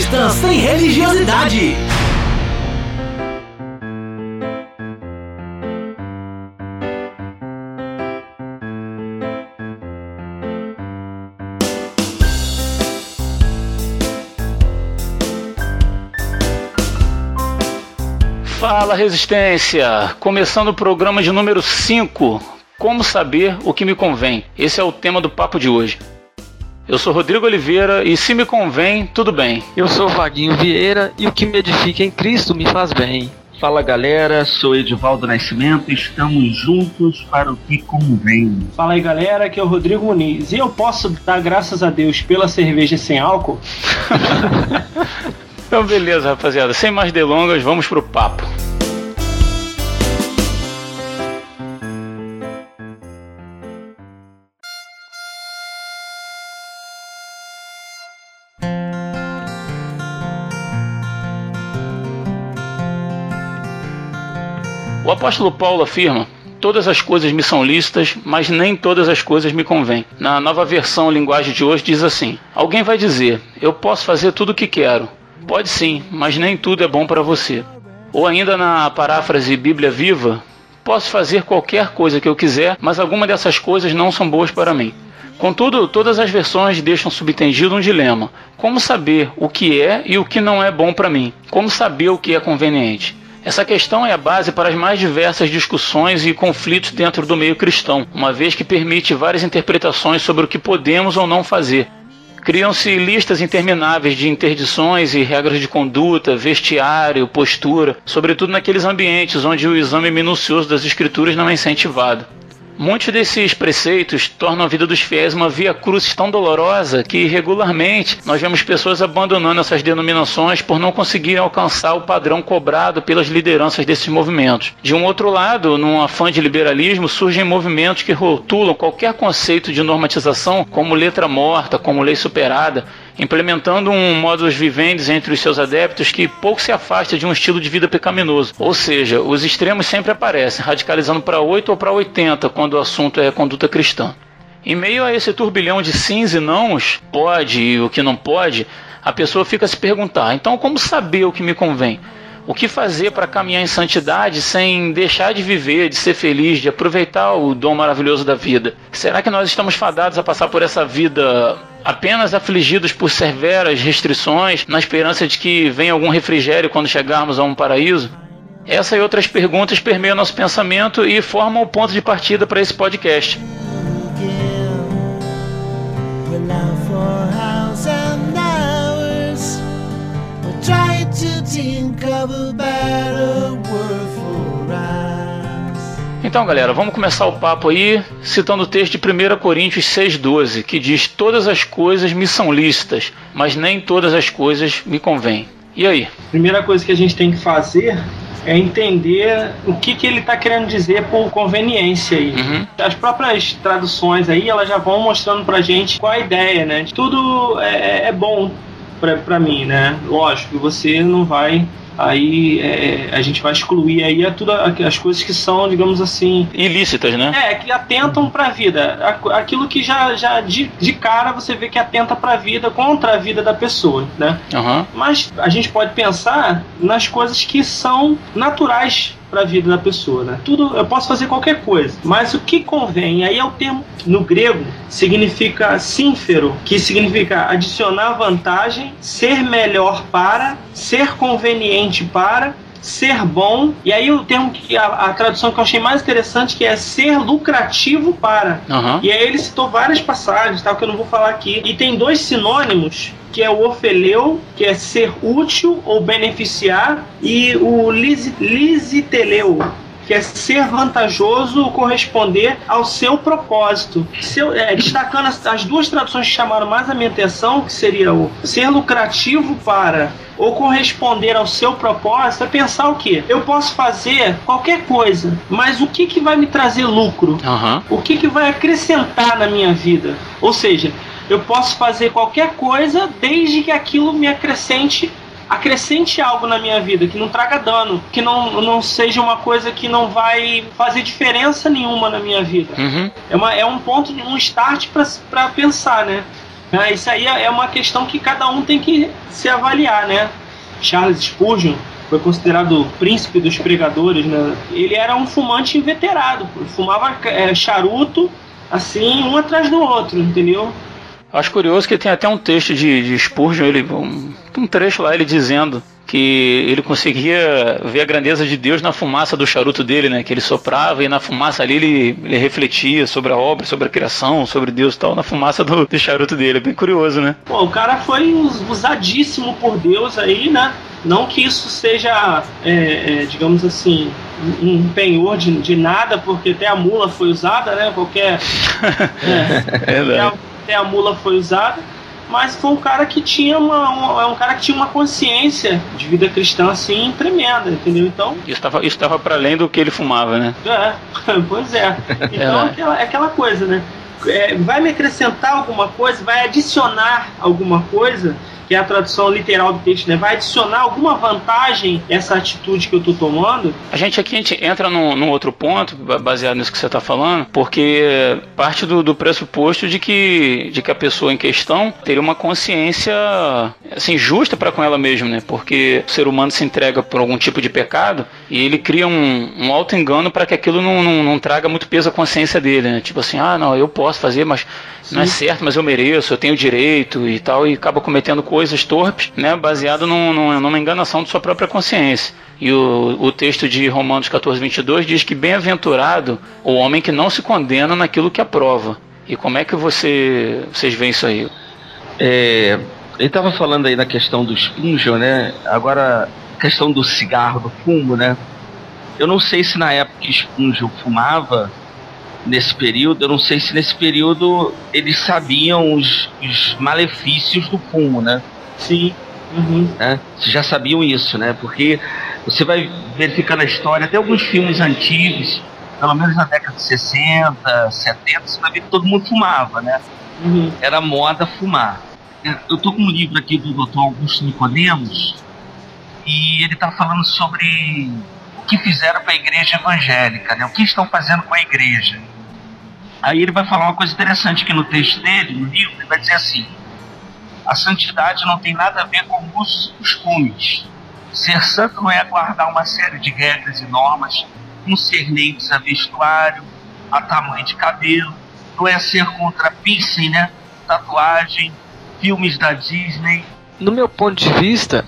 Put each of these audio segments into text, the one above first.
cristã sem religiosidade. Fala Resistência! Começando o programa de número 5. Como saber o que me convém? Esse é o tema do papo de hoje. Eu sou Rodrigo Oliveira e se me convém, tudo bem. Eu sou Vaguinho Vieira e o que me edifica em Cristo me faz bem. Fala galera, sou Edivaldo Nascimento, estamos juntos para o que convém. Fala aí galera, aqui é o Rodrigo Muniz e eu posso dar graças a Deus pela cerveja sem álcool? então beleza rapaziada, sem mais delongas, vamos pro papo. Apóstolo Paulo afirma: Todas as coisas me são lícitas, mas nem todas as coisas me convêm. Na nova versão linguagem de hoje diz assim: Alguém vai dizer: Eu posso fazer tudo o que quero. Pode sim, mas nem tudo é bom para você. Ou ainda na paráfrase Bíblia Viva: Posso fazer qualquer coisa que eu quiser, mas alguma dessas coisas não são boas para mim. Contudo, todas as versões deixam subentendido um dilema: como saber o que é e o que não é bom para mim? Como saber o que é conveniente? Essa questão é a base para as mais diversas discussões e conflitos dentro do meio cristão, uma vez que permite várias interpretações sobre o que podemos ou não fazer. Criam-se listas intermináveis de interdições e regras de conduta, vestiário, postura, sobretudo naqueles ambientes onde o exame minucioso das escrituras não é incentivado. Muitos desses preceitos tornam a vida dos fiéis uma via cruz tão dolorosa que regularmente nós vemos pessoas abandonando essas denominações por não conseguirem alcançar o padrão cobrado pelas lideranças desses movimentos. De um outro lado, num afã de liberalismo, surgem movimentos que rotulam qualquer conceito de normatização como letra morta, como lei superada, implementando um modus vivendi entre os seus adeptos que pouco se afasta de um estilo de vida pecaminoso. Ou seja, os extremos sempre aparecem, radicalizando para 8 ou para 80 quando o assunto é conduta cristã. Em meio a esse turbilhão de sims e nãos, pode e o que não pode, a pessoa fica a se perguntar: então como saber o que me convém? O que fazer para caminhar em santidade sem deixar de viver, de ser feliz, de aproveitar o dom maravilhoso da vida? Será que nós estamos fadados a passar por essa vida apenas afligidos por severas restrições, na esperança de que venha algum refrigério quando chegarmos a um paraíso? Essa e outras perguntas permeiam nosso pensamento e formam o ponto de partida para esse podcast. Então, galera, vamos começar o papo aí citando o texto de 1 Coríntios 6,12, que diz: Todas as coisas me são lícitas, mas nem todas as coisas me convêm. E aí? Primeira coisa que a gente tem que fazer é entender o que, que ele está querendo dizer por conveniência aí. Uhum. As próprias traduções aí, elas já vão mostrando pra gente qual a ideia, né? Tudo é, é bom para mim, né? Lógico você não vai aí é, a gente vai excluir aí a, tudo, as coisas que são, digamos assim. ilícitas, né? É, que atentam para a vida. Aquilo que já, já de, de cara você vê que atenta para a vida, contra a vida da pessoa, né? Uhum. Mas a gente pode pensar nas coisas que são naturais para a vida da pessoa, né? Tudo eu posso fazer qualquer coisa, mas o que convém? Aí é o termo no grego significa sínfero, que significa adicionar vantagem, ser melhor para, ser conveniente para, ser bom. E aí o termo que a, a, tradução que eu achei mais interessante que é ser lucrativo para. Uhum. E aí ele citou várias passagens, tal que eu não vou falar aqui. E tem dois sinônimos que é o orfeleu, que é ser útil ou beneficiar, e o lisiteleu, que é ser vantajoso ou corresponder ao seu propósito. Seu, é, destacando as, as, duas traduções que chamaram mais a minha atenção, que seria o ser lucrativo para ou corresponder ao seu propósito, é pensar o quê? Eu posso fazer qualquer coisa, mas o que, que vai me trazer lucro? Uhum. O que, que vai acrescentar na minha vida? Ou seja, eu posso fazer qualquer coisa desde que aquilo me acrescente acrescente algo na minha vida, que não traga dano, que não, não seja uma coisa que não vai fazer diferença nenhuma na minha vida. Uhum. É, uma, é um ponto, um start para pensar, né? Ah, isso aí é uma questão que cada um tem que se avaliar, né? Charles Spurgeon foi considerado o príncipe dos pregadores, né? Ele era um fumante inveterado, fumava é, charuto assim, um atrás do outro, entendeu? Acho curioso que tem até um texto de, de Spurgeon, ele, um, um trecho lá ele dizendo que ele conseguia ver a grandeza de Deus na fumaça do charuto dele, né? Que ele soprava e na fumaça ali ele, ele refletia sobre a obra, sobre a criação, sobre Deus e tal, na fumaça do, do charuto dele. É bem curioso, né? Pô, o cara foi usadíssimo por Deus aí, né? Não que isso seja, é, é, digamos assim, um penhor de, de nada, porque até a mula foi usada, né? Qualquer. É, é a, até a mula foi usada mas foi um cara que tinha uma, um, é um cara que tinha uma consciência de vida cristã assim tremenda, entendeu? Então isso estava estava para além do que ele fumava, né? É, pois é. Então é, aquela, aquela coisa, né? É, vai me acrescentar alguma coisa, vai adicionar alguma coisa que é a tradução literal do texto, né? Vai adicionar alguma vantagem essa atitude que eu estou tomando? A gente aqui a gente entra num, num outro ponto, baseado nisso que você está falando, porque parte do, do, pressuposto de que, de que a pessoa em questão teria uma consciência assim, justa para com ela mesma, né? Porque o ser humano se entrega por algum tipo de pecado e ele cria um, um auto-engano para que aquilo não, não, não, traga muito peso à consciência dele, né? Tipo assim, ah, não, eu posso fazer, mas Sim. não é certo, mas eu mereço, eu tenho direito e tal, e acaba cometendo coisas coisas torpes, né, baseado num, num, numa enganação de sua própria consciência. E o, o texto de Romanos 14, 22 diz que bem-aventurado o homem que não se condena naquilo que aprova. E como é que você, vocês veem isso aí? É, ele estava falando aí na questão do Spurgeon, né? Agora, questão do cigarro, do fumo, né? Eu não sei se na época que Spurgeon fumava, nesse período, eu não sei se nesse período eles sabiam os, os malefícios do fumo, né? Sim. Uhum. Né? Vocês já sabiam isso, né? Porque você vai verificar na história, até alguns filmes antigos, pelo menos na década de 60, 70, você vai ver que todo mundo fumava, né? Uhum. Era moda fumar. Eu tô com um livro aqui do Dr. Augusto Nicodemos e ele tá falando sobre o que fizeram para a igreja evangélica, né? O que estão fazendo com a igreja. Aí ele vai falar uma coisa interessante aqui no texto dele, no livro, ele vai dizer assim: a santidade não tem nada a ver com os costumes. Ser santo não é guardar uma série de regras e normas concernentes a vestuário, a tamanho de cabelo, não é ser contra piercing, né? Tatuagem, filmes da Disney. No meu ponto de vista,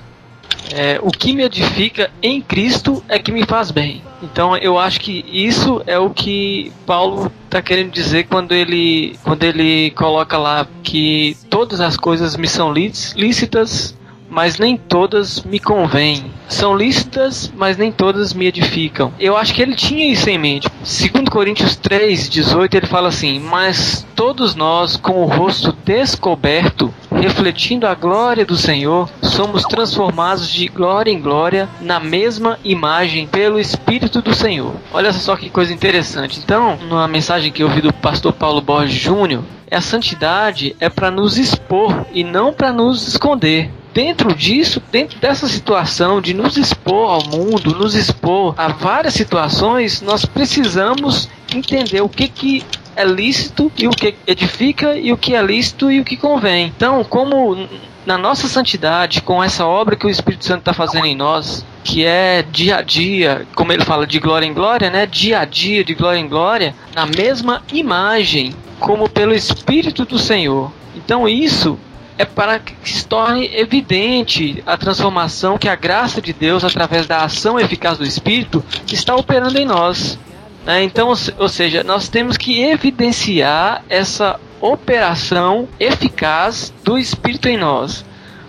é, o que me edifica em Cristo é que me faz bem. Então eu acho que isso é o que Paulo está querendo dizer quando ele, quando ele coloca lá que todas as coisas me são lícitas, mas nem todas me convêm. São lícitas, mas nem todas me edificam. Eu acho que ele tinha isso em mente. Segundo Coríntios 3, 18, ele fala assim: Mas todos nós, com o rosto descoberto, refletindo a glória do Senhor, somos transformados de glória em glória na mesma imagem pelo Espírito do Senhor. Olha só que coisa interessante. Então, numa mensagem que eu ouvi do pastor Paulo Borges Júnior, a santidade é para nos expor e não para nos esconder dentro disso, dentro dessa situação de nos expor ao mundo, nos expor a várias situações, nós precisamos entender o que que é lícito e o que edifica e o que é lícito e o que convém. Então, como na nossa santidade, com essa obra que o Espírito Santo está fazendo em nós, que é dia a dia, como ele fala, de glória em glória, né? Dia a dia, de glória em glória, na mesma imagem, como pelo Espírito do Senhor. Então, isso é para que se torne evidente a transformação que a graça de Deus, através da ação eficaz do Espírito, está operando em nós. Né? Então, ou seja, nós temos que evidenciar essa operação eficaz do Espírito em nós,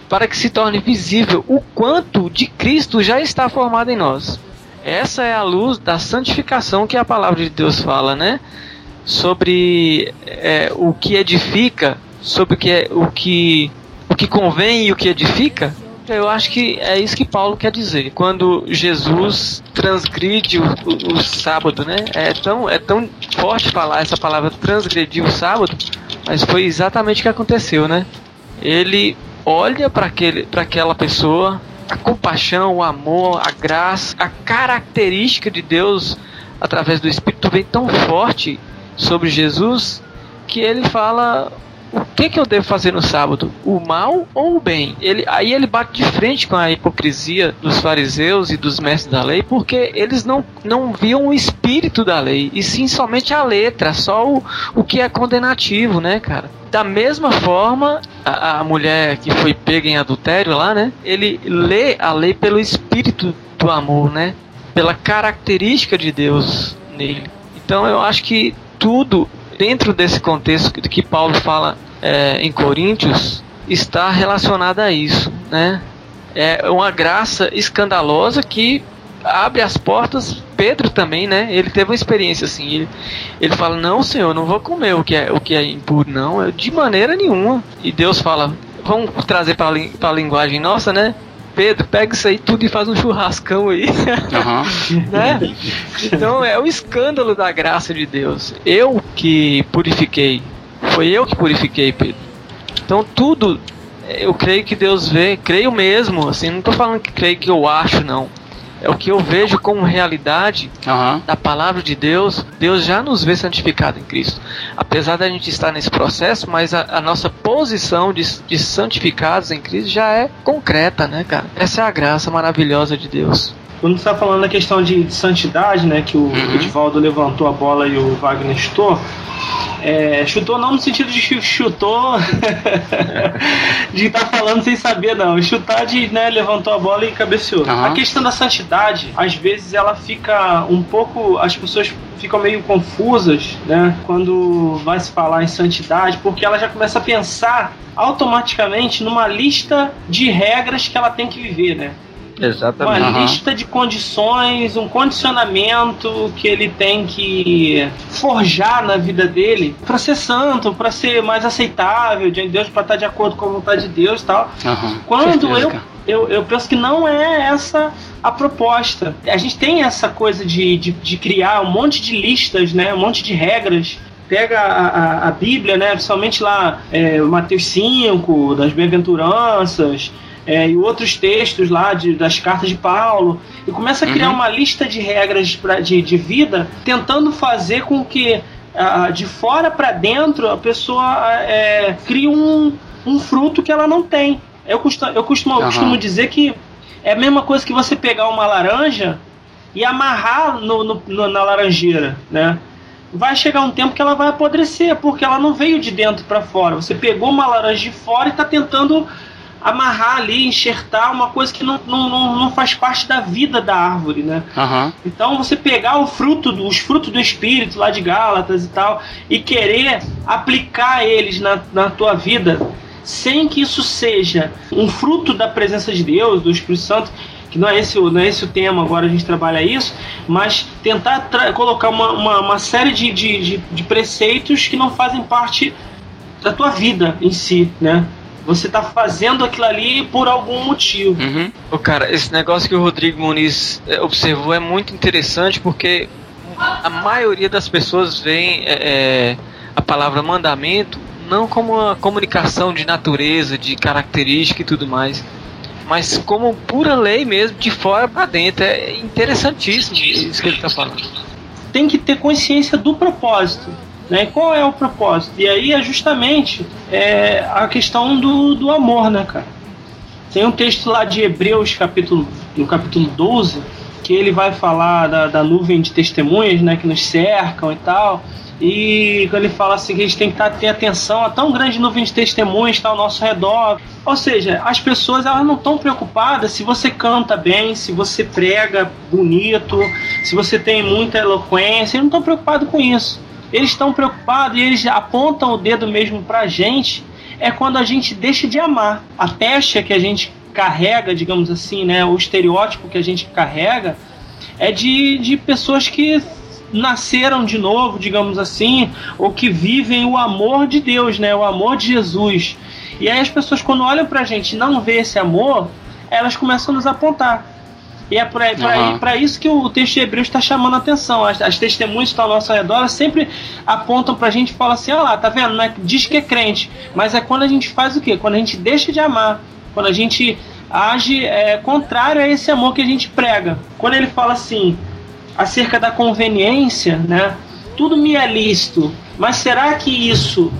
para que se torne visível o quanto de Cristo já está formado em nós. Essa é a luz da santificação que a palavra de Deus fala, né? Sobre é, o que edifica sobre o que, é, o que, o que convém e o que edifica, eu acho que é isso que Paulo quer dizer. Quando Jesus transgride o, o, o, sábado, né? É tão, é tão forte falar essa palavra transgredir o sábado, mas foi exatamente o que aconteceu, né? Ele olha para aquela pessoa, a compaixão, o amor, a graça, a característica de Deus através do Espírito vem tão forte sobre Jesus que ele fala o que que eu devo fazer no sábado? O mal ou o bem? Ele, aí ele bate de frente com a hipocrisia dos fariseus e dos mestres da lei, porque eles não, não viam o espírito da lei, e sim somente a letra, só o, o que é condenativo, né, cara? Da mesma forma, a, a mulher que foi pega em adultério lá, né? Ele lê a lei pelo espírito do amor, né? Pela característica de Deus nele. Então eu acho que tudo dentro desse contexto que Paulo fala é, em Coríntios está relacionado a isso, né? É uma graça escandalosa que abre as portas. Pedro também, né? Ele teve uma experiência assim. Ele, ele fala: Não, Senhor, não vou comer o que é, o que é impuro, não, de maneira nenhuma. E Deus fala: Vamos trazer para a linguagem nossa, né? Pedro, pega isso aí tudo e faz um churrascão aí. Uhum. né? Então é o escândalo da graça de Deus. Eu que purifiquei. Foi eu que purifiquei, Pedro. Então tudo eu creio que Deus vê, creio mesmo, assim, não estou falando que creio que eu acho, não é o que eu vejo como realidade uhum. da palavra de Deus. Deus já nos vê santificado em Cristo. Apesar da gente estar nesse processo, mas a, a nossa posição de, de santificados em Cristo já é concreta, né, cara? Essa é a graça maravilhosa de Deus. Quando você está falando da questão de, de, santidade, né, que o uhum. Edivaldo levantou a bola e o Wagner estou é, chutou não no sentido de chutou de estar tá falando sem saber, não. Chutar de, né, levantou a bola e cabeceou. Uhum. A questão da santidade, às vezes ela fica um pouco. As pessoas ficam meio confusas, né? Quando vai se falar em santidade, porque ela já começa a pensar automaticamente numa lista de regras que ela tem que viver, né? Exatamente. Uma uhum. lista de condições, um condicionamento que ele tem que forjar na vida dele para ser santo, para ser mais aceitável diante de Deus, para estar de acordo com a vontade de Deus e tal. Uhum. Quando eu, eu, eu penso que não é essa a proposta. A gente tem essa coisa de, de, de criar um monte de listas, né, um monte de regras pega a, a, a, Bíblia, né, principalmente lá é, Mateus 5, das bem-aventuranças, é, e outros textos lá de, das cartas de Paulo, e começa a criar uhum. uma lista de regras pra, de, de vida, tentando fazer com que de fora para dentro a pessoa é, crie um, um fruto que ela não tem. Eu costumo, eu costumo, uhum. costumo dizer que é a mesma coisa que você pegar uma laranja e amarrar no, no, no, na laranjeira, né? Vai chegar um tempo que ela vai apodrecer, porque ela não veio de dentro para fora. Você pegou uma laranja de fora e está tentando amarrar ali, enxertar uma coisa que não, não, não, faz parte da vida da árvore, né? Uhum. Então você pegar o fruto, os frutos do Espírito lá de Gálatas e tal, e querer aplicar eles na, na tua vida, sem que isso seja um fruto da presença de Deus, do Espírito Santo, que não é esse, não é esse o tema, agora a gente trabalha isso, mas tentar colocar uma, uma, uma série de, de, de, de preceitos que não fazem parte da tua vida em si, né? Você tá fazendo aquilo ali por algum motivo. Uhum. O cara, esse negócio que o Rodrigo Muniz eh, observou é muito interessante porque a maioria das pessoas vê é, é, a palavra mandamento não como uma comunicação de natureza, de característica e tudo mais, mas como pura lei mesmo, de fora para dentro. É interessantíssimo isso que ele está falando. Tem que ter consciência do propósito. Né? Qual é o propósito? E aí é justamente é, a questão do, do amor, né, cara? Tem um texto lá de Hebreus, capítulo, no capítulo 12, que ele vai falar da, da nuvem de testemunhas né, que nos cercam e tal. E ele fala assim que a gente tem que ter atenção a tão grande nuvem de testemunhas está ao nosso redor. Ou seja, as pessoas elas não estão preocupadas se você canta bem, se você prega bonito, se você tem muita eloquência, eles não estão preocupados com isso eles estão preocupados e eles apontam o dedo mesmo pra gente é quando a gente deixa de amar. A pecha que a gente carrega, digamos assim, né, o estereótipo que a gente carrega é de, de pessoas que nasceram de novo, digamos assim, ou que vivem o amor de Deus, né, o amor de Jesus. E aí as pessoas quando olham pra gente e não vê esse amor, elas começam a nos apontar. E é para uhum. isso que o texto de Hebreus está chamando a atenção. As, as testemunhas que estão ao nosso redor sempre apontam para a gente e falam assim: olha lá, tá vendo? É, diz que é crente, mas é quando a gente faz o quê? Quando a gente deixa de amar, quando a gente age é, contrário a esse amor que a gente prega. Quando ele fala assim, acerca da conveniência, né? Tudo me é lícito, mas será que isso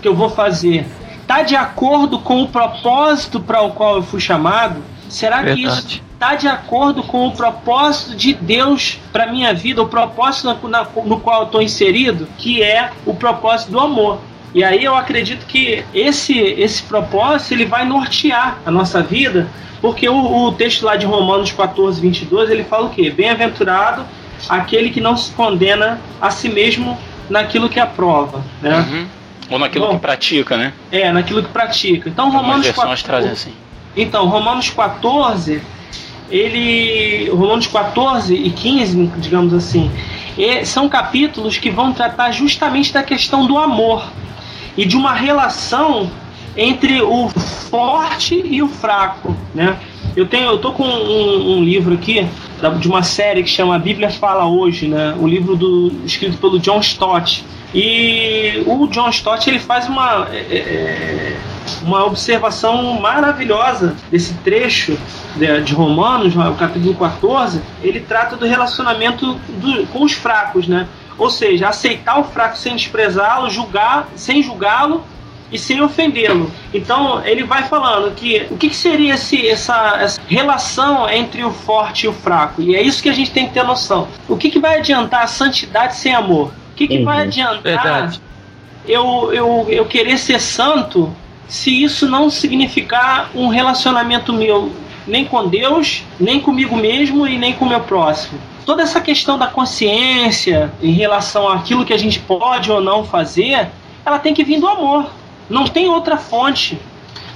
que eu vou fazer está de acordo com o propósito para o qual eu fui chamado? Será Verdade. que isso está de acordo com o propósito de Deus para minha vida, o propósito no, na, no qual eu estou inserido, que é o propósito do amor? E aí eu acredito que esse, esse propósito ele vai nortear a nossa vida, porque o, o texto lá de Romanos 14, 22, ele fala o quê? Bem-aventurado aquele que não se condena a si mesmo naquilo que aprova, né? Uhum. Ou naquilo Bom, que pratica, né? É, naquilo que pratica. Então Romanos 14, trazem assim. Então, Romanos 14, ele Romanos 14 e 15, digamos assim, são capítulos que vão tratar justamente da questão do amor e de uma relação entre o forte e o fraco, né? Eu tenho, eu tô com um, um livro aqui de uma série que chama Bíblia Fala Hoje, né? O livro do, escrito pelo John Stott. E o John Stott ele faz uma, é, é, é uma observação maravilhosa desse trecho de, de, Romanos, o capítulo 14. Ele trata do relacionamento do, com os fracos, né? Ou seja, aceitar o fraco sem desprezá-lo, julgar sem julgá-lo e sem ofendê-lo. Então ele vai falando que o que, que seria esse, essa, essa, relação entre o forte e o fraco. E é isso que a gente tem que ter noção. O que, que vai adiantar a santidade sem amor? O que, que uhum. vai adiantar eu, eu, eu querer ser santo se isso não significar um relacionamento meu nem com Deus, nem comigo mesmo e nem com o meu próximo? Toda essa questão da consciência em relação àquilo que a gente pode ou não fazer, ela tem que vir do amor. Não tem outra fonte.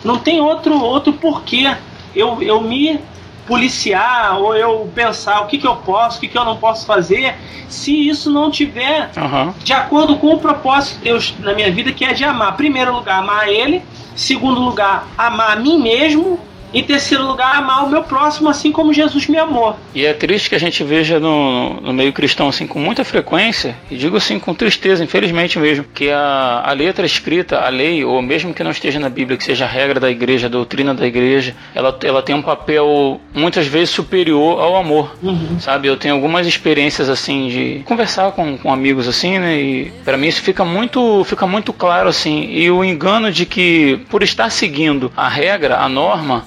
Não tem outro, outro porquê eu, eu me policiar ou eu pensar o que, que eu posso, o que, que eu não posso fazer, se isso não tiver uhum. de acordo com o propósito de Deus na minha vida, que é de amar. Primeiro lugar, amar Ele. Segundo lugar, amar a mim mesmo. Em terceiro lugar, amar o meu próximo, assim como Jesus me amou. E é triste que a gente veja no, no meio cristão, assim, com muita frequência, e digo assim com tristeza, infelizmente mesmo, que a, a letra escrita, a lei, ou mesmo que não esteja na Bíblia, que seja a regra da igreja, a doutrina da igreja, ela, ela tem um papel muitas vezes superior ao amor, uhum. sabe? Eu tenho algumas experiências, assim, de conversar com, com amigos, assim, né? E para mim isso fica muito, fica muito claro, assim, e o engano de que por estar seguindo a regra, a norma,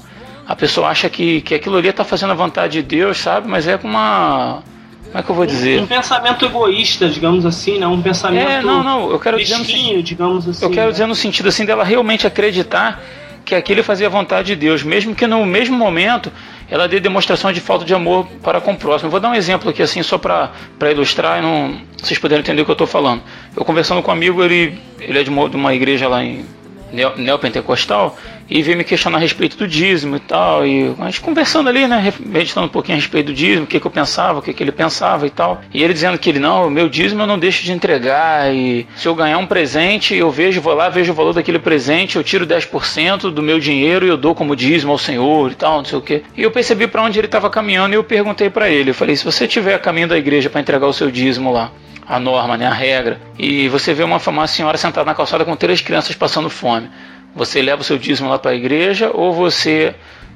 a pessoa acha que, que aquilo ali está fazendo a vontade de Deus, sabe? Mas é com uma. Como é que eu vou dizer? Um, um pensamento egoísta, digamos assim, né? Um pensamento. É, não, não. Eu quero dizer no, digamos assim. Eu quero né? dizer no sentido assim dela realmente acreditar que aquilo fazia a vontade de Deus, mesmo que no mesmo momento ela dê demonstração de falta de amor para com o próximo. Eu vou dar um exemplo aqui assim só para ilustrar e não vocês puderem entender o que eu estou falando. Eu conversando com um amigo, ele ele é de uma, de uma igreja lá em neopentecostal e veio me questionar a respeito do dízimo e tal. E a gente conversando ali, né? Meditando um pouquinho a respeito do dízimo, o que, que eu pensava, o que, que ele pensava e tal. E ele dizendo que ele, não, meu dízimo eu não deixo de entregar. E se eu ganhar um presente, eu vejo, vou lá, vejo o valor daquele presente, eu tiro 10% do meu dinheiro e eu dou como dízimo ao Senhor e tal, não sei o que. E eu percebi para onde ele estava caminhando e eu perguntei para ele. Eu falei, se você tiver a caminho da igreja para entregar o seu dízimo lá, a norma, né, a regra, e você vê uma, uma senhora sentada na calçada com três crianças passando fome. Você leva o seu dízimo lá para a igreja ou você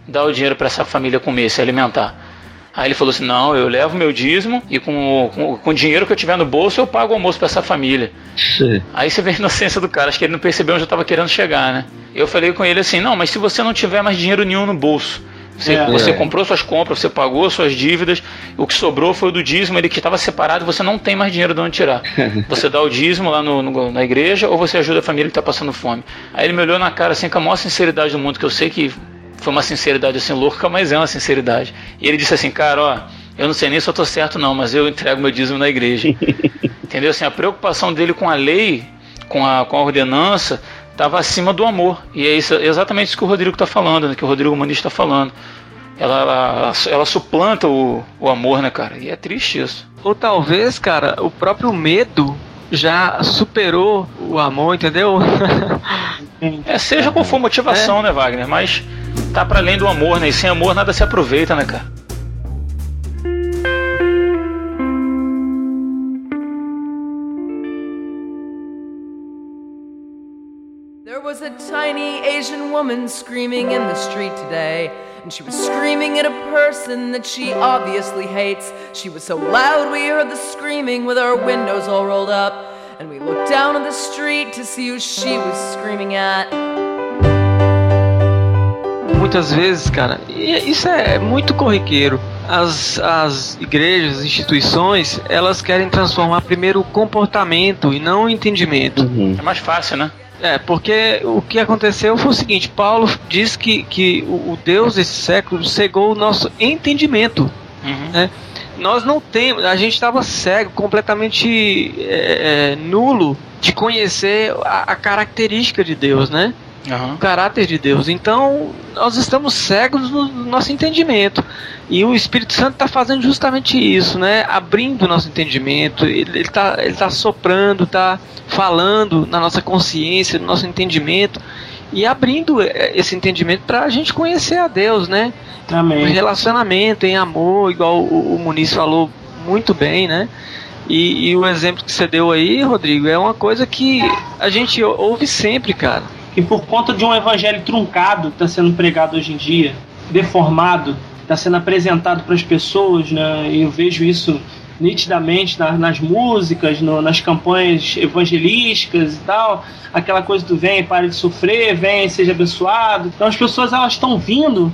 dá o dinheiro para essa família comer, se alimentar? Aí ele falou assim: Não, eu levo meu dízimo e com, com, com o dinheiro que eu tiver no bolso eu pago o almoço para essa família. Sim. Aí você vê a inocência do cara, acho que ele não percebeu onde eu estava querendo chegar, né? Eu falei com ele assim: Não, mas se você não tiver mais dinheiro nenhum no bolso, você, é, você é. comprou suas compras, você pagou suas dívidas, o que sobrou foi o do dízimo, ele que estava separado, você não tem mais dinheiro de onde tirar. Você dá o dízimo lá no, no, na igreja ou você ajuda a família que está passando fome. Aí ele me olhou na cara assim com a maior sinceridade do mundo, que eu sei que foi uma sinceridade assim louca, mas é uma sinceridade. E ele disse assim, cara, ó, eu não sei nem se eu tô certo não, mas eu entrego meu dízimo na igreja. Entendeu? Assim, a preocupação dele com a lei, com a, com a ordenança, estava acima do amor. E é isso, exatamente isso que o Rodrigo está falando, né, que o Rodrigo Humanista está falando. Ela, ela, ela, suplanta o, o amor, né, cara? E é triste isso. Ou talvez, cara, o próprio medo já superou o amor, entendeu? é, seja qual for a motivação, é. né, Wagner? Mas tá para além do amor, né? E sem amor nada se aproveita, né, cara? Was a tiny Asian woman screaming in the street today. And she was screaming at a person that she obviously hates. She was so loud we heard the screaming with our windows all rolled up. And we looked down on the street to see who she was screaming at. Muitas vezes, cara, isso é muito corriqueiro. As, as igrejas, as instituições, elas querem transformar primeiro o comportamento e não o entendimento. Uhum. É mais fácil, né? É, porque o que aconteceu foi o seguinte: Paulo diz que, que o Deus desse século cegou o nosso entendimento. Uhum. Né? Nós não temos, a gente estava cego, completamente é, é, nulo de conhecer a, a, característica de Deus, né? Uhum. O caráter de Deus. Então, nós estamos cegos no, no nosso entendimento. E o Espírito Santo está fazendo justamente isso, né? Abrindo o nosso entendimento. Ele está ele tá soprando, está falando na nossa consciência, no nosso entendimento. E abrindo é, esse entendimento para a gente conhecer a Deus, né? Amém. Relacionamento, em amor, igual o, o Muniz falou muito bem, né? E, e, o exemplo que você deu aí, Rodrigo, é uma coisa que a gente ouve sempre, cara. E por conta de um evangelho truncado que está sendo pregado hoje em dia, deformado, está sendo apresentado para as pessoas, né? E eu vejo isso nitidamente na, nas músicas, no, nas campanhas evangelísticas e tal, aquela coisa do vem, pare de sofrer, vem, seja abençoado. Então as pessoas elas estão vindo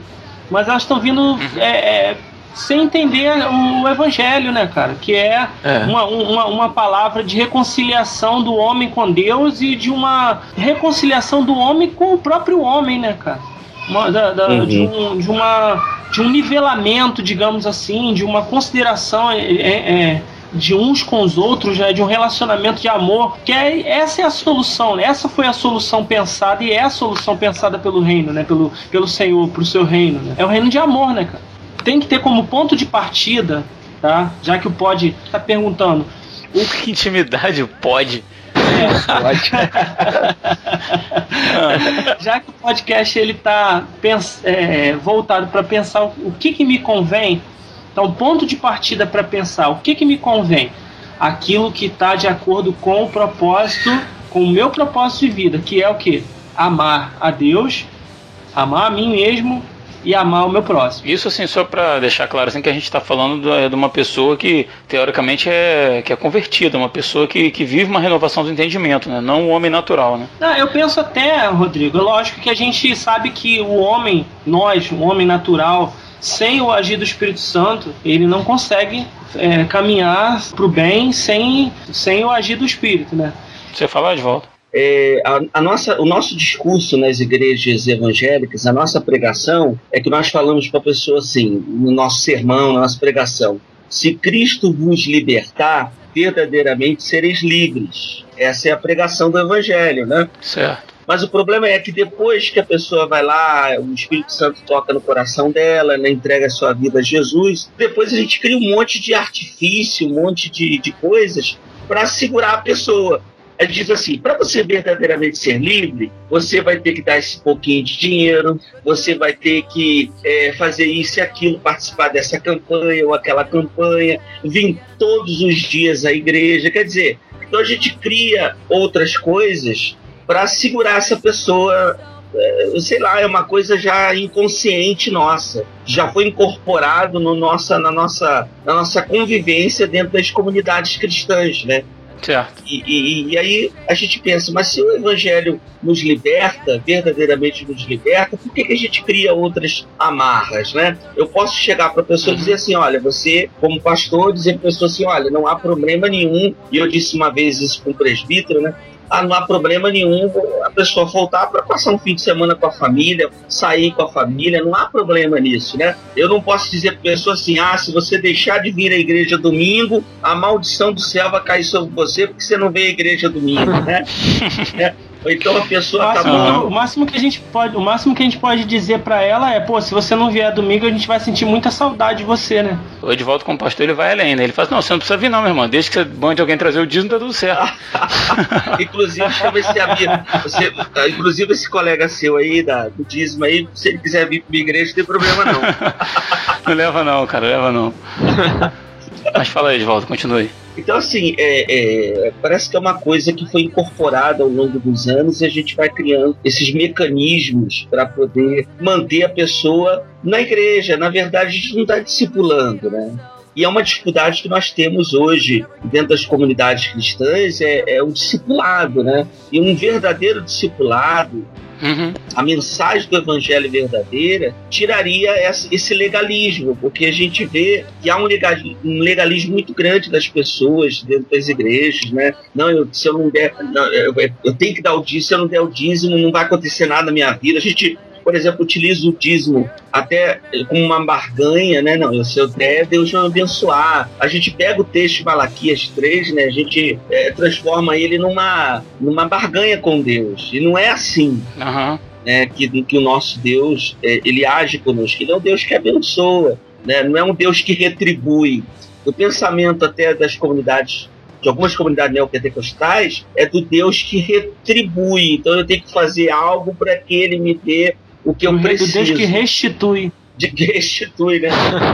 mas elas estão vindo uhum. é, é, sem entender o evangelho, né, cara? Que é, é. Uma, uma, uma, palavra de reconciliação do homem com Deus e de uma reconciliação do homem com o próprio homem, né, cara? Uma, da, da, uhum. de, um, de, uma, de um nivelamento, digamos assim, de uma consideração. É, é, é de uns com os outros, né, de um relacionamento de amor, que é, essa é a solução, né? essa foi a solução pensada e é a solução pensada pelo reino, né, pelo, pelo Senhor, pro seu reino, né? É o reino de amor, né, cara? Tem que ter como ponto de partida, tá? Já que o pode tá perguntando, o que intimidade pode Já que o podcast ele tá é, voltado para pensar o, o que, que me convém, então, o ponto de partida para pensar o que, que me convém? Aquilo que está de acordo com o propósito, com o meu propósito de vida, que é o que? Amar a Deus, amar a mim mesmo e amar o meu próximo. Isso assim, só para deixar claro assim que a gente está falando de, uma pessoa que teoricamente é, que é convertida, uma pessoa que, que vive uma renovação do entendimento, né? não um homem natural. Né? Não, eu penso até, Rodrigo, é lógico que a gente sabe que o homem, nós, o homem natural, sem o agir do Espírito Santo, ele não consegue é, caminhar para o bem sem, sem o agir do Espírito, né? Você fala de volta. É, a, a, nossa, o nosso discurso nas igrejas evangélicas, a nossa pregação, é que nós falamos para a pessoa assim, no nosso sermão, na nossa pregação: se Cristo vos libertar, verdadeiramente sereis livres. Essa é a pregação do Evangelho, né? Certo. Mas o problema é que depois que a pessoa vai lá, o Espírito Santo toca no coração dela, né, entrega a sua vida a Jesus, depois a gente cria um monte de artifício, um monte de, de coisas para segurar a pessoa. Gente diz assim: para você verdadeiramente ser livre, você vai ter que dar esse pouquinho de dinheiro, você vai ter que é, fazer isso e aquilo, participar dessa campanha ou aquela campanha, vir todos os dias à igreja. Quer dizer, então a gente cria outras coisas para segurar essa pessoa é, sei lá, é uma coisa já inconsciente nossa, já foi incorporado no nossa, na, nossa, na nossa convivência dentro das comunidades cristãs, né? Certo. E, e, e, aí a gente pensa, mas se o evangelho nos liberta, verdadeiramente nos liberta, por que, que a gente cria outras amarras, né? Eu posso chegar para a pessoa e uhum. dizer assim, olha, você, como pastor, dizer para a pessoa assim, olha, não há problema nenhum, e eu disse uma vez isso com o presbítero, né? Ah, não há problema nenhum a pessoa voltar para passar um fim de semana com a família, sair com a família, não há problema nisso, né? Eu não posso dizer para a pessoa assim, ah, se você deixar de vir à igreja domingo, a maldição do céu vai cair sobre você porque você não veio à igreja domingo, né? é. Ou então a pessoa o máximo, acabou... o máximo que a gente pode, o máximo que a gente pode dizer para ela é, pô, se você não vier domingo, a gente vai sentir muita saudade de você, né? O Edvaldo com o pastor, ele vai além, né? Ele fala assim, não, você não precisa vir não, meu irmão. Desde que você mande alguém trazer o dízimo, tá tudo certo. inclusive, chama esse amigo, você, inclusive esse colega seu aí, da, do dízimo aí, se ele quiser vir pra minha igreja, não tem problema não. não leva não, cara, leva não. Mas fala aí, Edvaldo, continue. Então, assim, é, é, parece que é uma coisa que foi incorporada ao longo dos anos e a gente vai criando esses mecanismos para poder manter a pessoa na igreja. Na verdade, a gente não está discipulando, né? E é uma dificuldade que nós temos hoje dentro das comunidades cristãs, é, é o discipulado, né? E um verdadeiro discipulado, Uhum. A mensagem do evangelho verdadeira tiraria esse legalismo, porque a gente vê que há um legalismo, muito grande das pessoas dentro das igrejas, né? Não, eu, se eu não der, não, eu, eu, tenho que dar o dízimo, se eu não der o dízimo, não vai acontecer nada na minha vida. A gente por exemplo, utiliza o dízimo até como uma barganha, né? Não, se eu der, Deus vai me abençoar. A gente pega o texto de Malaquias 3, né? A gente é, transforma ele numa, numa barganha com Deus. E não é assim. Uhum. Né, que, que o nosso Deus é, ele age conosco. Ele é um Deus que abençoa, né? não é um Deus que retribui. O pensamento até das comunidades de algumas comunidades neopentecostais é do Deus que retribui. Então eu tenho que fazer algo para que ele me dê o que eu o preciso. Deus que restitui. De que restitui, né?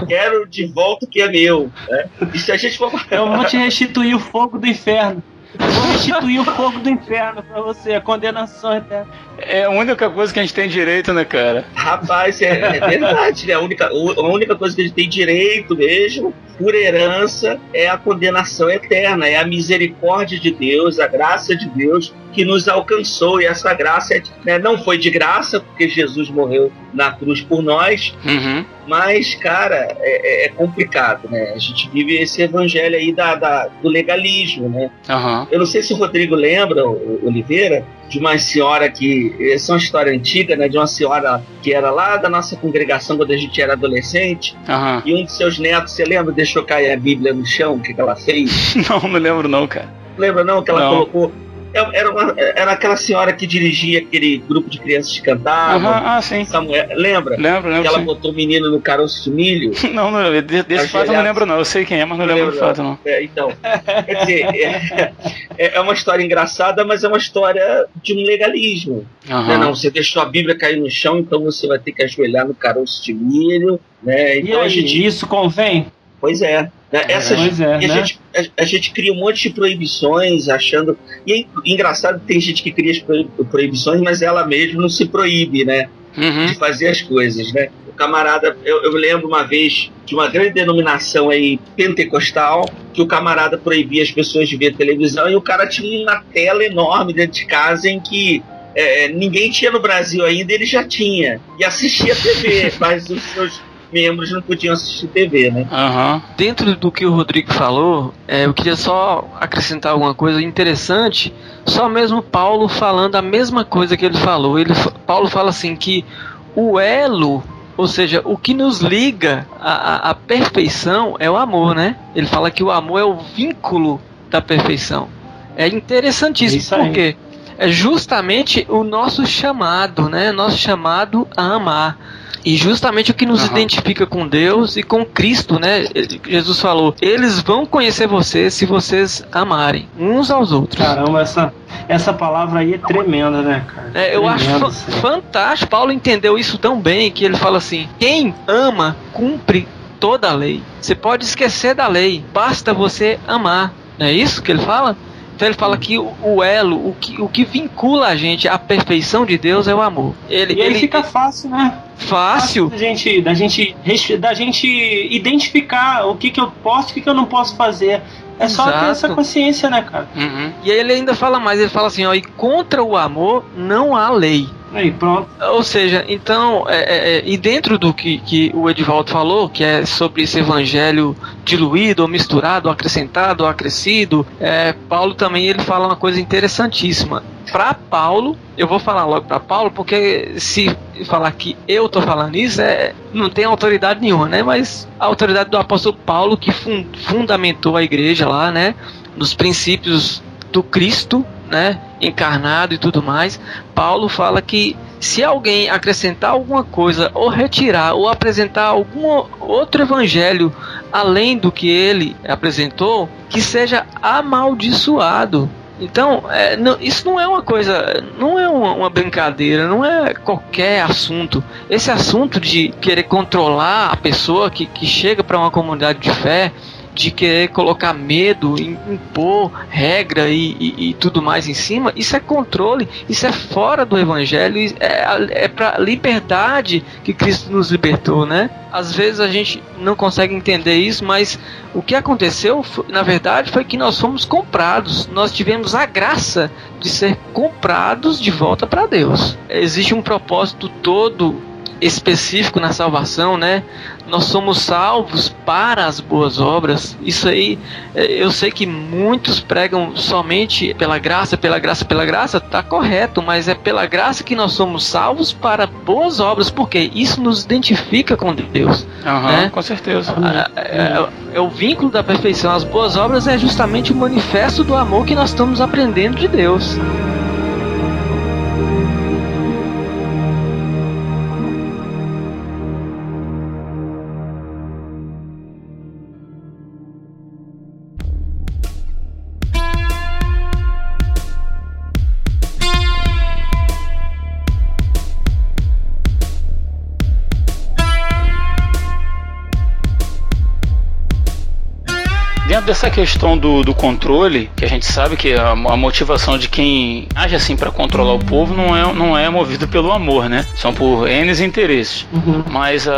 Quero de volta o que é meu. Né? E se a gente for. Eu vou te restituir o fogo do inferno. Vou restituir o fogo do inferno pra você, a condenação eterna. É a única coisa que a gente tem direito, né, cara? Rapaz, é, é verdade, né? A única, a única coisa que a gente tem direito mesmo, por herança, é a condenação eterna, é a misericórdia de Deus, a graça de Deus que nos alcançou. E essa graça né, não foi de graça, porque Jesus morreu na cruz por nós, uhum. mas, cara, é, é, é, complicado, né? A gente vive esse evangelho aí da, da do legalismo, né? Uhum. Eu não sei se o Rodrigo lembra, o Oliveira, de uma senhora que. Essa é uma história antiga, né? De uma senhora que era lá da nossa congregação quando a gente era adolescente. Uhum. E um de seus netos, você lembra? Deixou cair a Bíblia no chão, o que, que ela fez? Não, não lembro, não, cara. Lembra não que ela não. colocou era, uma, era aquela senhora que dirigia aquele grupo de crianças que cantavam. Uhum, ah, sim. Samuel, lembra? Lembro, lembro. Que ela sim. botou o menino no caroço de milho. não, não, desse fato eu não lembro, não. Eu sei quem é, mas não, não lembro do fato, não. É, então, quer dizer, é, é, uma história engraçada, mas é uma história de um legalismo. Uhum. Né? Não, você deixou a Bíblia cair no chão, então você vai ter que ajoelhar no caroço de milho. Né? Então e aí, a gente... isso convém? Pois é. Né? Pois é, e a, né? gente, a, a, gente cria um monte de proibições, achando. E é engraçado que tem gente que cria as proibições, mas ela mesma não se proíbe, né? Uhum. De fazer as coisas, né? O camarada, eu, eu lembro uma vez de uma grande denominação aí pentecostal, que o camarada proibia as pessoas de ver televisão e o cara tinha uma tela enorme dentro de casa em que é, ninguém tinha no Brasil ainda, ele já tinha. E assistia TV, mas os seus membros não podiam assistir TV, né? Uhum. Dentro do que o Rodrigo falou, é, eu queria só acrescentar alguma coisa interessante. Só mesmo Paulo falando a mesma coisa que ele falou. Ele, Paulo fala assim que o elo ou seja, o que nos liga à, à, perfeição é o amor, né? Ele fala que o amor é o vínculo da perfeição. É interessantíssimo, é porque é justamente o nosso chamado, né? Nosso chamado a amar. E justamente o que nos uhum. identifica com Deus e com Cristo, né? Jesus falou: eles vão conhecer você se vocês amarem uns aos outros. Caramba, essa, essa palavra aí é tremenda, né, cara? É, eu acho assim. fantástico. Paulo entendeu isso tão bem que ele fala assim: quem ama, cumpre toda a lei. Você pode esquecer da lei, basta você amar. Não é isso que ele fala? Então ele fala que o, elo, o que, o que vincula a gente à perfeição de Deus é o amor. Ele, e aí ele, fica fácil, né? Fácil. Da gente, da gente, da gente identificar o que, que eu posso e o que, que eu não posso fazer. É só ter essa consciência, né, cara? Uhum. E aí ele ainda fala mais, ele fala assim, ó, e contra o amor não há lei. Aí, pronto. Ou seja, então, é, é, é, e dentro do que, que o Edivaldo falou, que é sobre esse evangelho diluído, ou misturado, ou acrescentado, ou acrescido, é, Paulo também ele fala uma coisa interessantíssima. Para Paulo, eu vou falar logo para Paulo, porque se falar que eu tô falando isso, é, não tem autoridade nenhuma, né? Mas a autoridade do apóstolo Paulo, que fun fundamentou a igreja lá, né? Nos princípios do Cristo, né, encarnado e tudo mais, Paulo fala que se alguém acrescentar alguma coisa ou retirar ou apresentar algum outro evangelho além do que ele apresentou, que seja amaldiçoado. Então, é, não, isso não é uma coisa, não é uma, uma, brincadeira, não é qualquer assunto. Esse assunto de querer controlar a pessoa que, que chega para uma comunidade de fé de querer colocar medo, impor regra e, e, e, tudo mais em cima, isso é controle, isso é fora do evangelho, é, é para liberdade que Cristo nos libertou, né? Às vezes a gente não consegue entender isso, mas o que aconteceu, na verdade, foi que nós fomos comprados, nós tivemos a graça de ser comprados de volta para Deus. Existe um propósito todo específico na salvação, né? Nós somos salvos para as boas obras. Isso aí, é, eu sei que muitos pregam somente pela graça, pela graça, pela graça, tá correto, mas é pela graça que nós somos salvos para boas obras, porque isso nos identifica com Deus. Uhum, né? Com certeza. É, é, é, o vínculo da perfeição. As boas obras é justamente o manifesto do amor que nós estamos aprendendo de Deus. Dessa questão do, do controle, que a gente sabe que a, a motivação de quem age assim para controlar o povo não é, não é movido pelo amor, né? São por N interesses. Uhum. Mas uh,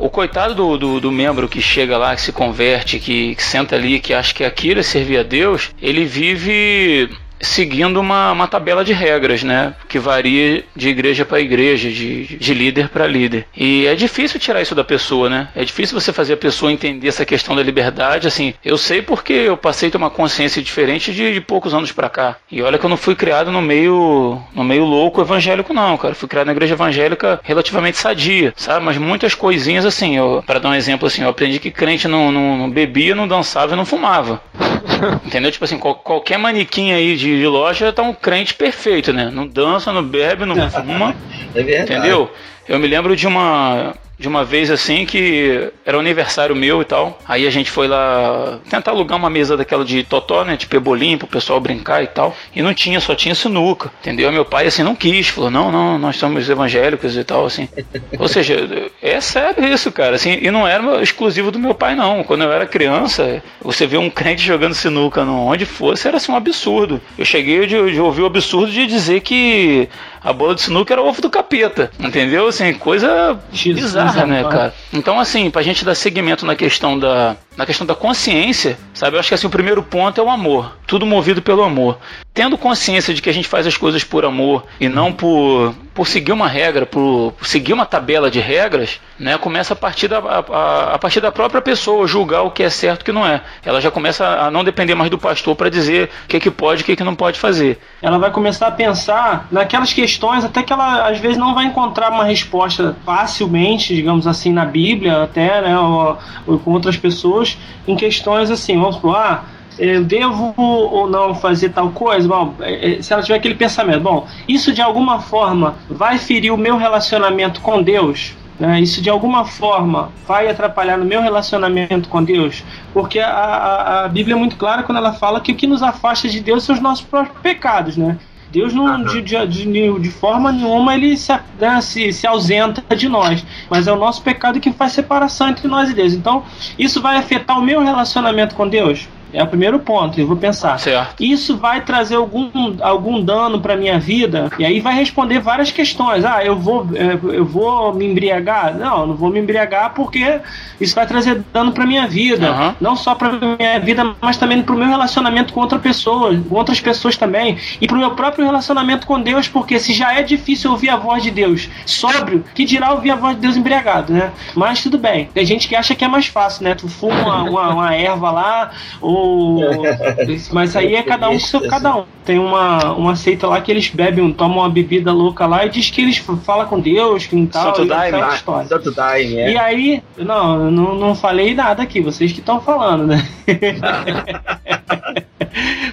o coitado do, do, do, membro que chega lá, que se converte, que, que senta ali, que acha que aquilo é servir a Deus, ele vive seguindo uma, uma tabela de regras, né? Que varia de igreja para igreja, de, de líder para líder. E é difícil tirar isso da pessoa, né? É difícil você fazer a pessoa entender essa questão da liberdade. Assim, eu sei porque eu passei a ter uma consciência diferente de, de poucos anos para cá. E olha que eu não fui criado no meio, no meio louco evangélico, não, cara. Fui criado na igreja evangélica relativamente sadia, sabe? Mas muitas coisinhas, assim, para dar um exemplo, assim, eu aprendi que crente não, não, não bebia, não dançava e não fumava. Entendeu? Tipo assim, qual, qualquer manequim aí de, de, loja tá um crente perfeito, né? Não dança, não bebe, não fuma. é verdade. Entendeu? Eu me lembro de uma de uma vez assim que era aniversário meu e tal. Aí a gente foi lá tentar alugar uma mesa daquela de totó, né? De pebolim pro pessoal brincar e tal. E não tinha, só tinha sinuca. Entendeu? Meu pai assim não quis, falou: "Não, não, nós somos evangélicos e tal assim". Ou seja, é sério isso, cara, assim, e não era exclusivo do meu pai não. Quando eu era criança, você vê um crente jogando sinuca onde fosse, era assim um absurdo. Eu cheguei de, de ouvir o absurdo de dizer que a bola de sinuca era o ovo do capeta, entendeu? Assim, coisa bizarra, né, cara? Então, assim, pra gente dar seguimento na questão da, na questão da consciência, sabe? Eu acho que assim, o primeiro ponto é o amor. Tudo movido pelo amor. Tendo consciência de que a gente faz as coisas por amor e não por, por seguir uma regra, por, por seguir uma tabela de regras, né? Começa a partir, da, a, a, partir da própria pessoa julgar o que é certo e o que não é. Ela já começa a não depender mais do pastor para dizer o que, é que pode e o que, é que não pode fazer. Ela vai começar a pensar naquelas questões, até que ela às vezes não vai encontrar uma resposta facilmente, digamos assim, na Bíblia, até, né? ou, ou com outras pessoas Deus em questões assim, vamos supor, ah, eu devo ou não fazer tal coisa? Bom, é, é, se ela tiver aquele pensamento, bom, isso de alguma forma vai ferir o meu relacionamento com Deus? Né? Isso de alguma forma vai atrapalhar no meu relacionamento com Deus? Porque a, a, a Bíblia é muito clara quando ela fala que o que nos afasta de Deus são os nossos próprios pecados, né? Deus não, de, de, de, de, forma nenhuma ele se, né, se, se ausenta de nós, mas é o nosso pecado que faz separação entre nós e Deus. Então, isso vai afetar o meu relacionamento com Deus? É o primeiro ponto, eu vou pensar. Certo. Isso vai trazer algum, algum dano para minha vida? E aí vai responder várias questões. Ah, eu vou, é, eu vou me embriagar? Não, não vou me embriagar porque isso vai trazer dano para minha vida. Uhum. Não só para minha vida, mas também para o meu relacionamento com outra pessoa, com outras pessoas também. E para o meu próprio relacionamento com Deus, porque se já é difícil ouvir a voz de Deus sóbrio, que dirá ouvir a voz de Deus embriagado, né? Mas tudo bem. Tem gente que acha que é mais fácil, né? Tu fuma uma, uma, uma erva lá, ou mas aí é cada um seu cada um. Tem uma, uma seita lá que eles bebem, tomam uma bebida louca lá e diz que eles falam com Deus, que tal. Santo Daime, história. Santo Daime, é. E aí, não, não, não falei nada aqui, vocês que estão falando, né?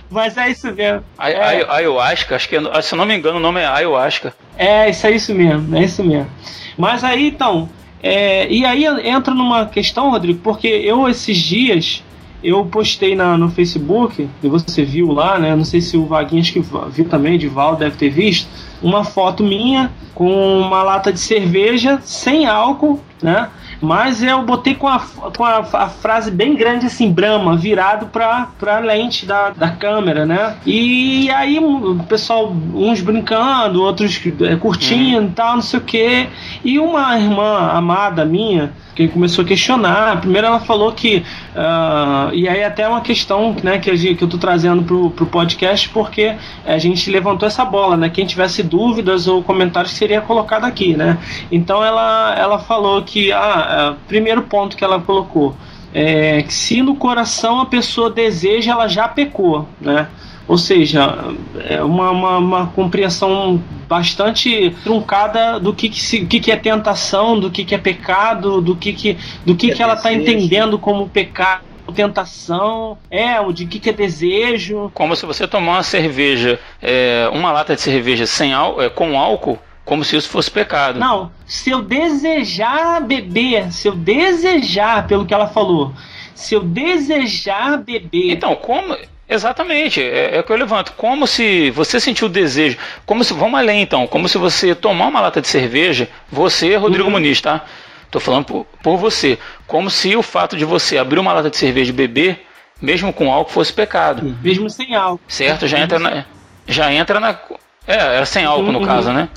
Mas é isso mesmo. A, é. Ayahuasca, acho que, se eu não me engano, o nome é Ayahuasca. É, isso é isso mesmo, é isso mesmo. Mas aí, então, é, e aí entra numa questão, Rodrigo, porque eu esses dias eu postei na, no Facebook, e você viu lá, né? Não sei se o Vaguinhas que viu também, de Val deve ter visto, uma foto minha com uma lata de cerveja sem álcool, né? Mas eu botei com a, com a, a frase bem grande assim, Brahma, virado pra, pra lente da, da câmera, né? E aí o pessoal, uns brincando, outros é, curtindo e uhum. tal, não sei o que. E uma irmã amada minha, que começou a questionar. Primeiro ela falou que. Uh, e aí até uma questão né, que, gente, que eu estou trazendo para o podcast, porque a gente levantou essa bola, né? Quem tivesse dúvidas ou comentários seria colocado aqui, né? Então ela, ela falou que. Ah, uh, primeiro ponto que ela colocou. É, que se no coração a pessoa deseja, ela já pecou, né? Ou seja, é uma, uma, uma compreensão bastante truncada do que, que, se, que, que é tentação, do que, que é pecado, do que, que, do que, que, que ela está entendendo como pecado tentação, é, de que, que é desejo. Como se você tomar uma cerveja, é, uma lata de cerveja sem é, com álcool, como se isso fosse pecado. Não, se eu desejar beber, se eu desejar, pelo que ela falou, se eu desejar beber. Então, como. Exatamente, é, é o que eu levanto. Como se você sentiu o desejo, como se, vamos além então, como se você tomar uma lata de cerveja, você, Rodrigo uhum. Muniz, tá? Tô falando por, por você. Como se o fato de você abrir uma lata de cerveja e beber, mesmo com álcool, fosse pecado. Mesmo sem álcool. Certo? Já entra na. Já entra na. É, era sem álcool uhum. no caso, né?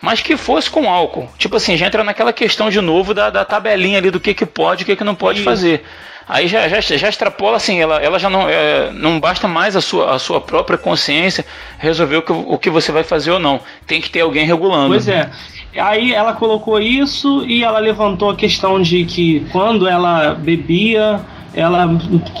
Mas que fosse com álcool. Tipo assim, já entra naquela questão de novo da, da tabelinha ali do que, que pode e o que, que não pode fazer. Aí já, já, já extrapola assim, ela, ela já não, é, não basta mais a sua, a sua própria consciência resolver o que, o que você vai fazer ou não. Tem que ter alguém regulando. Pois é. Aí ela colocou isso e ela levantou a questão de que quando ela bebia, ela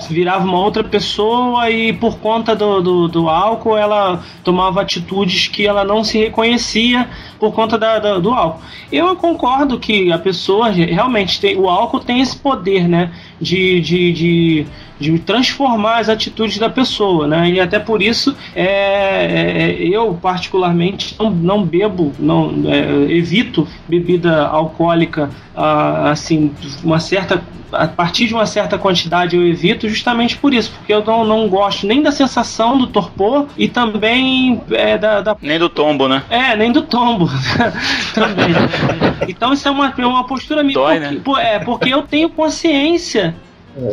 virava uma outra pessoa e por conta do, do, do, álcool ela tomava atitudes que ela não se reconhecia por conta da, da, do álcool. Eu concordo que a pessoa realmente tem o álcool tem esse poder, né, de, de, de, de transformar as atitudes da pessoa, né, e até por isso é, é, eu particularmente não, não bebo, não é, evito bebida alcoólica ah, assim uma certa a partir de uma certa quantidade eu evito justamente por isso, porque eu não, não gosto nem da sensação do torpor e também é, da, da, Nem do tombo, né? É, nem do tombo também. então isso é uma, é uma postura minha. Dói, porque, né? É, porque eu tenho consciência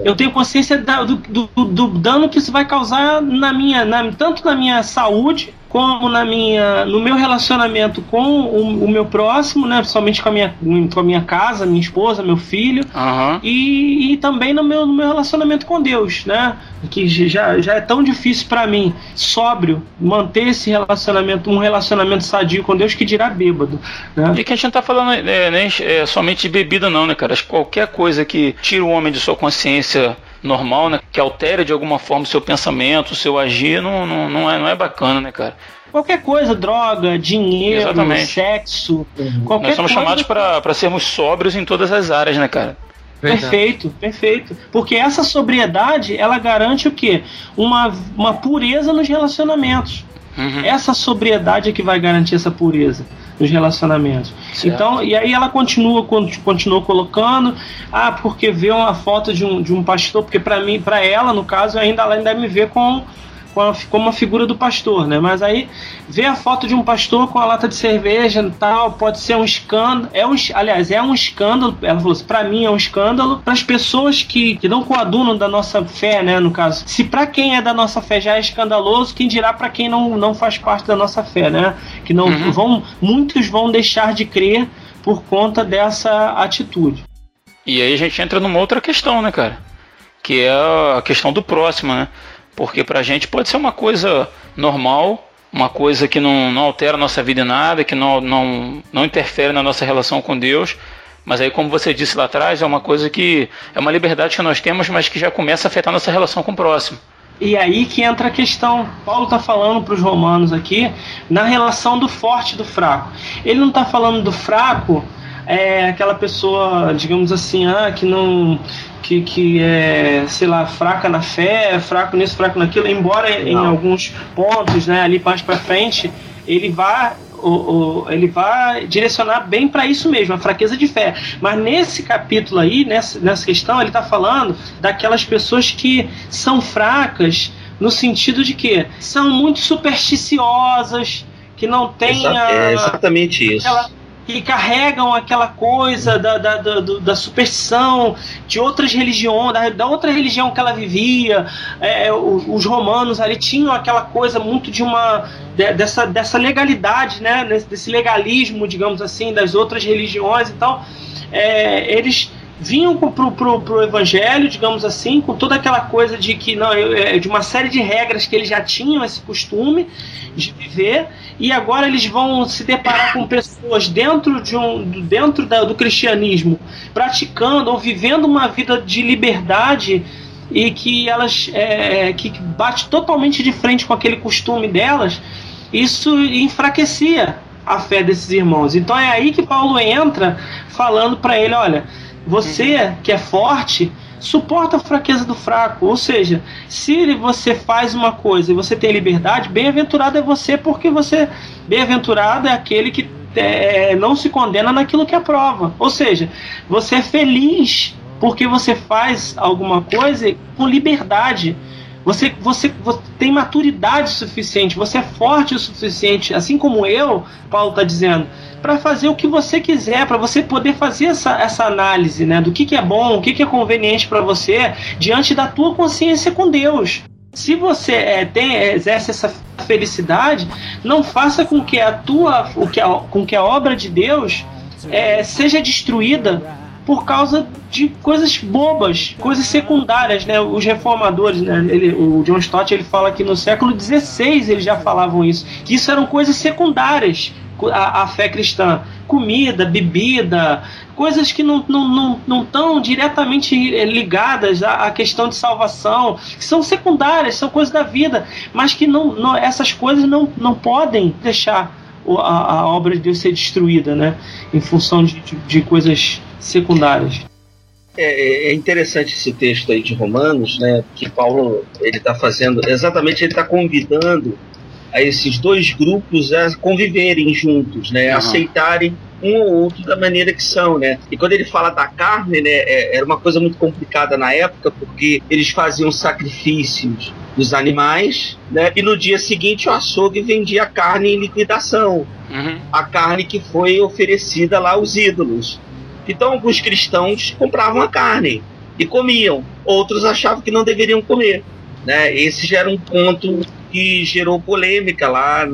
eu tenho consciência da, do, do, do, dano que isso vai causar na minha, na, tanto na minha saúde como na minha, no meu relacionamento com o, o meu próximo, né, somente com a minha, com a minha casa, minha esposa, meu filho, uhum. e, e também no meu, no meu relacionamento com Deus, né, que já, já é tão difícil para mim, sóbrio, manter esse relacionamento, um relacionamento sadio com Deus, que dirá bêbado, né. E que a gente não tá falando é, nem é, somente de bebida não, né, cara, qualquer coisa que tira o homem de sua consciência normal, né? Que altere de alguma forma o seu pensamento, o seu agir, não, não, não, é, não é bacana, né, cara? Qualquer coisa, droga, dinheiro, Exatamente. sexo. Uhum. Qualquer Nós somos coisa... chamados para sermos sóbrios em todas as áreas, né, cara? Verdade. Perfeito, perfeito. Porque essa sobriedade, ela garante o quê? Uma, uma pureza nos relacionamentos. Uhum. Essa sobriedade é que vai garantir essa pureza nos relacionamentos. Certo. Então, e aí ela continua continuou colocando, ah, porque vê uma foto de um, de um pastor, porque para mim, para ela, no caso, ainda ela ainda me vê com como a figura do pastor, né? Mas aí ver a foto de um pastor com a lata de cerveja e tal, pode ser um escândalo. É um, aliás, é um escândalo. Ela falou assim, para mim é um escândalo. Para as pessoas que, que não coadunam da nossa fé, né? No caso, se para quem é da nossa fé já é escandaloso, quem dirá para quem não, não faz parte da nossa fé, né? Que não uhum. vão, muitos vão deixar de crer por conta dessa atitude. E aí a gente entra numa outra questão, né, cara? Que é a questão do próximo, né? Porque para a gente pode ser uma coisa normal, uma coisa que não, não altera a nossa vida em nada, que não, não, não interfere na nossa relação com Deus. Mas aí, como você disse lá atrás, é uma coisa que é uma liberdade que nós temos, mas que já começa a afetar nossa relação com o próximo. E aí que entra a questão. Paulo está falando para os romanos aqui na relação do forte e do fraco. Ele não está falando do fraco, é aquela pessoa, digamos assim, ah, que não que, que é, sei lá, fraca na fé, fraco nisso, fraco naquilo, embora Não. em alguns pontos, né, ali mais para frente, ele vai o, o, ele vai direcionar bem para isso mesmo, a fraqueza de fé. Mas nesse capítulo aí, nessa, nessa questão, ele está falando daquelas pessoas que são fracas no sentido de que são muito supersticiosas, que não têm Exa a, é exatamente isso. Aquela, que carregam aquela coisa da, da, da, da superstição de outras religiões, da, da, outra religião que ela vivia. É, os romanos ali tinham aquela coisa muito de uma dessa, dessa legalidade, né? desse legalismo, digamos assim, das outras religiões. Então, é, eles vinham pro, pro, pro evangelho, digamos assim, com toda aquela coisa de que não, é, de uma série de regras que eles já tinham esse costume de viver, e agora eles vão se deparar com pessoas dentro de um dentro da, do cristianismo, praticando ou vivendo uma vida de liberdade e que elas é, que bate totalmente de frente com aquele costume delas, isso enfraquecia a fé desses irmãos. Então é aí que Paulo entra falando para ele, olha, você que é forte, suporta a fraqueza do fraco. Ou seja, se você faz uma coisa e você tem liberdade, bem-aventurado é você, porque você. Bem-aventurado é aquele que é, não se condena naquilo que aprova. Ou seja, você é feliz porque você faz alguma coisa com liberdade. Você, você, você tem maturidade suficiente, você é forte o suficiente, assim como eu, Paulo está dizendo, para fazer o que você quiser, para você poder fazer essa, essa análise né, do que, que é bom, o que, que é conveniente para você, diante da tua consciência com Deus. Se você é, tem, exerce essa felicidade, não faça com que a tua, o que a, com que a obra de Deus é, seja destruída por causa de coisas bobas, coisas secundárias, né? Os reformadores, né? Ele, o John Stott ele fala que no século XVI eles já falavam isso, que isso eram coisas secundárias à fé cristã, comida, bebida, coisas que não estão não, não, não diretamente ligadas à, à, questão de salvação, que são secundárias, são coisas da vida, mas que não, não essas coisas não, não podem deixar a, a obra de Deus ser destruída, né? Em função de, de, de coisas secundárias. É, é, interessante esse texto aí de Romanos, né? Que Paulo ele está fazendo exatamente ele está convidando a esses dois grupos a conviverem juntos, né? Uhum. Aceitarem um ou outro da maneira que são, né? E quando ele fala da carne, né, é, era uma coisa muito complicada na época, porque eles faziam sacrifícios dos animais, né? E no dia seguinte o açougue vendia a carne em liquidação, uhum. a carne que foi oferecida lá aos ídolos. Então alguns cristãos compravam a carne e comiam, outros achavam que não deveriam comer. Né? Esse já era um ponto que gerou polêmica lá,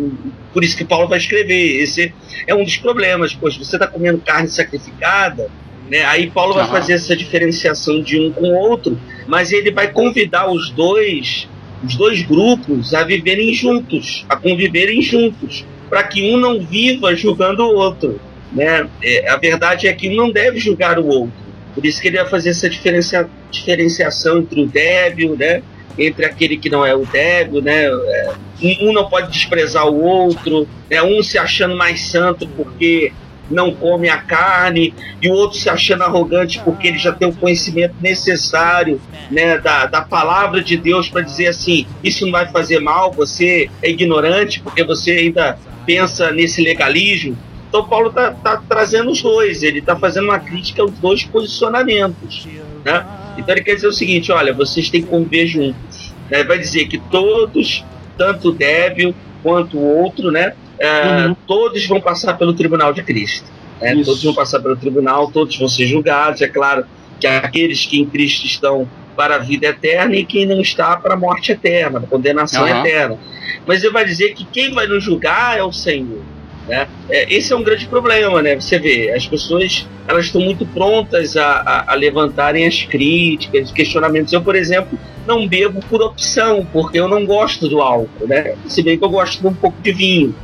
por isso que Paulo vai escrever. Esse é um dos problemas, pois você está comendo carne sacrificada, né? aí Paulo vai fazer essa diferenciação de um com o outro, mas ele vai convidar os dois, os dois grupos a viverem juntos, a conviverem juntos, para que um não viva julgando o outro. Né? É, a verdade é que um não deve julgar o outro. Por isso que ele vai fazer essa diferencia, diferenciação entre o débil, né? Entre aquele que não é o débil, né? É, um não pode desprezar o outro, né? um se achando mais santo porque não come a carne, e o outro se achando arrogante porque ele já tem o conhecimento necessário né, da, da palavra de Deus para dizer assim: isso não vai fazer mal, você é ignorante porque você ainda pensa nesse legalismo. Então Paulo está tá trazendo os dois, ele está fazendo uma crítica aos dois posicionamentos. Né? Então ele quer dizer o seguinte: olha, vocês têm que conviver juntos. Né? Vai dizer que todos, tanto o débil quanto o outro, né? É, uhum. Todos vão passar pelo tribunal de Cristo. Né? Todos vão passar pelo tribunal, todos vão ser julgados. É claro que aqueles que em Cristo estão para a vida eterna e quem não está para a morte eterna, para a condenação uhum. eterna. Mas ele vai dizer que quem vai nos julgar é o Senhor. Né? É, esse é um grande problema, né? Você vê, as pessoas elas estão muito prontas a, a, a levantarem as críticas, os questionamentos. Eu, por exemplo, não bebo por opção, porque eu não gosto do álcool, né? Se bem que eu gosto de um pouco de vinho.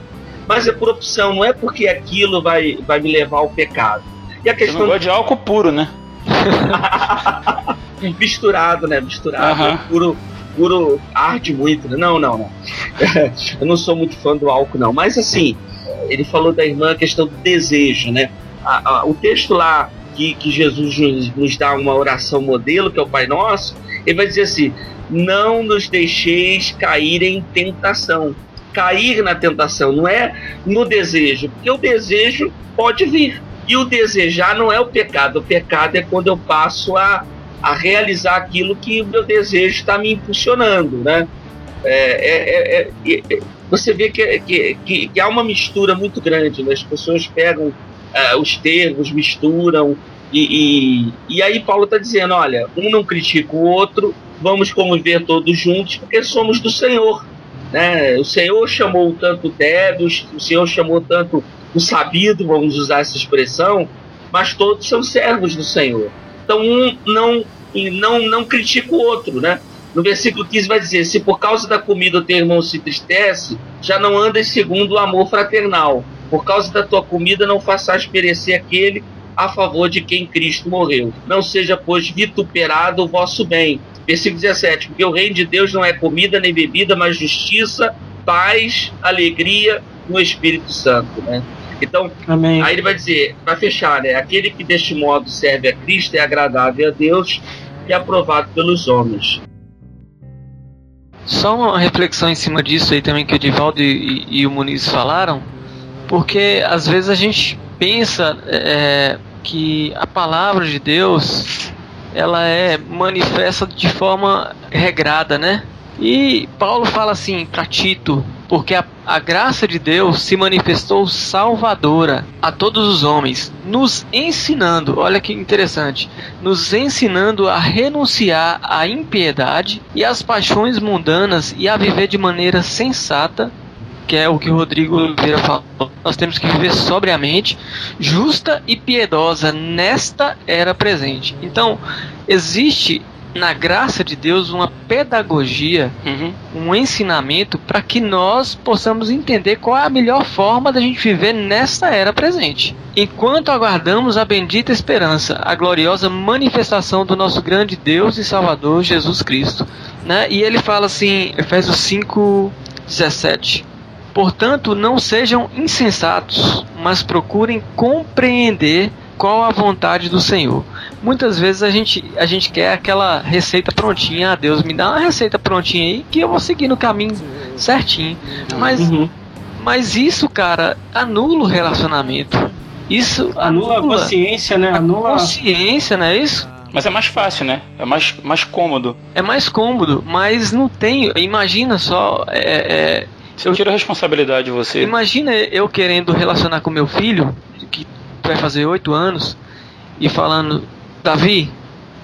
Mas é por opção, não é porque aquilo vai, vai me levar ao pecado. E a questão Você não gosta de álcool puro, né? Misturado, né? Misturado. Uhum. Puro, puro arde muito. Né? Não, não, não. eu não sou muito fã do álcool, não. Mas assim, ele falou da irmã a questão do desejo, né? A, a, o texto lá que, que Jesus nos, nos, dá uma oração modelo, que é o Pai Nosso, ele vai dizer assim: não nos deixeis cair em tentação. Cair na tentação não é no desejo, porque o desejo pode vir. E o desejar não é o pecado, o pecado é quando eu passo a, a realizar aquilo que o meu desejo está me impulsionando, né? É, é, é, é você vê que, que, que, que, há uma mistura muito grande. Né? As pessoas pegam uh, os termos, misturam. E, e, e aí Paulo está dizendo: olha, um não critica o outro, vamos conviver todos juntos, porque somos do Senhor. Né? O Senhor chamou tanto débios, o Senhor chamou tanto o sabido, vamos usar essa expressão, mas todos são servos do Senhor. Então um não não não critica o outro, né? No versículo 15 vai dizer: Se por causa da comida o teu irmão se entristece, já não andas segundo o amor fraternal. Por causa da tua comida não faças perecer aquele a favor de quem Cristo morreu. Não seja, pois, vituperado o vosso bem. Versículo 17: Porque o reino de Deus não é comida nem bebida, mas justiça, paz, alegria no Espírito Santo. Né? Então, Amém. aí ele vai dizer, para fechar, né? Aquele que deste modo serve a Cristo é agradável a Deus e aprovado pelos homens. Só uma reflexão em cima disso aí também que o Divaldo e, e o Muniz falaram, porque às vezes a gente pensa é, que a palavra de Deus ela é manifesta de forma regrada, né? E Paulo fala assim para Tito, porque a, a, graça de Deus se manifestou salvadora a todos os homens, nos ensinando, olha que interessante, nos ensinando a renunciar à impiedade e às paixões mundanas e a viver de maneira sensata, que é o que o Rodrigo Oliveira falou. Nós temos que viver sobriamente, justa e piedosa nesta era presente. Então, existe na graça de Deus uma pedagogia, uhum. um ensinamento para que nós possamos entender qual é a melhor forma da gente viver nesta era presente. Enquanto aguardamos a bendita esperança, a gloriosa manifestação do nosso grande Deus e Salvador Jesus Cristo. Né? E ele fala assim, Efésios 5, 17. Portanto, não sejam insensatos, mas procurem compreender qual a vontade do Senhor muitas vezes a gente, a gente quer aquela receita prontinha. Ah, Deus, me dá uma receita prontinha aí que eu vou seguir no caminho certinho. Mas, uhum. mas isso, cara, anula o relacionamento. Isso anula, anula a consciência, né? Anula a consciência, não é isso? Mas é mais fácil, né? É mais, mais cômodo. É mais cômodo, mas não tem. Imagina só. É, é, eu tiro a responsabilidade de você. Imagina eu querendo relacionar com meu filho, que vai fazer oito anos, e falando: Davi,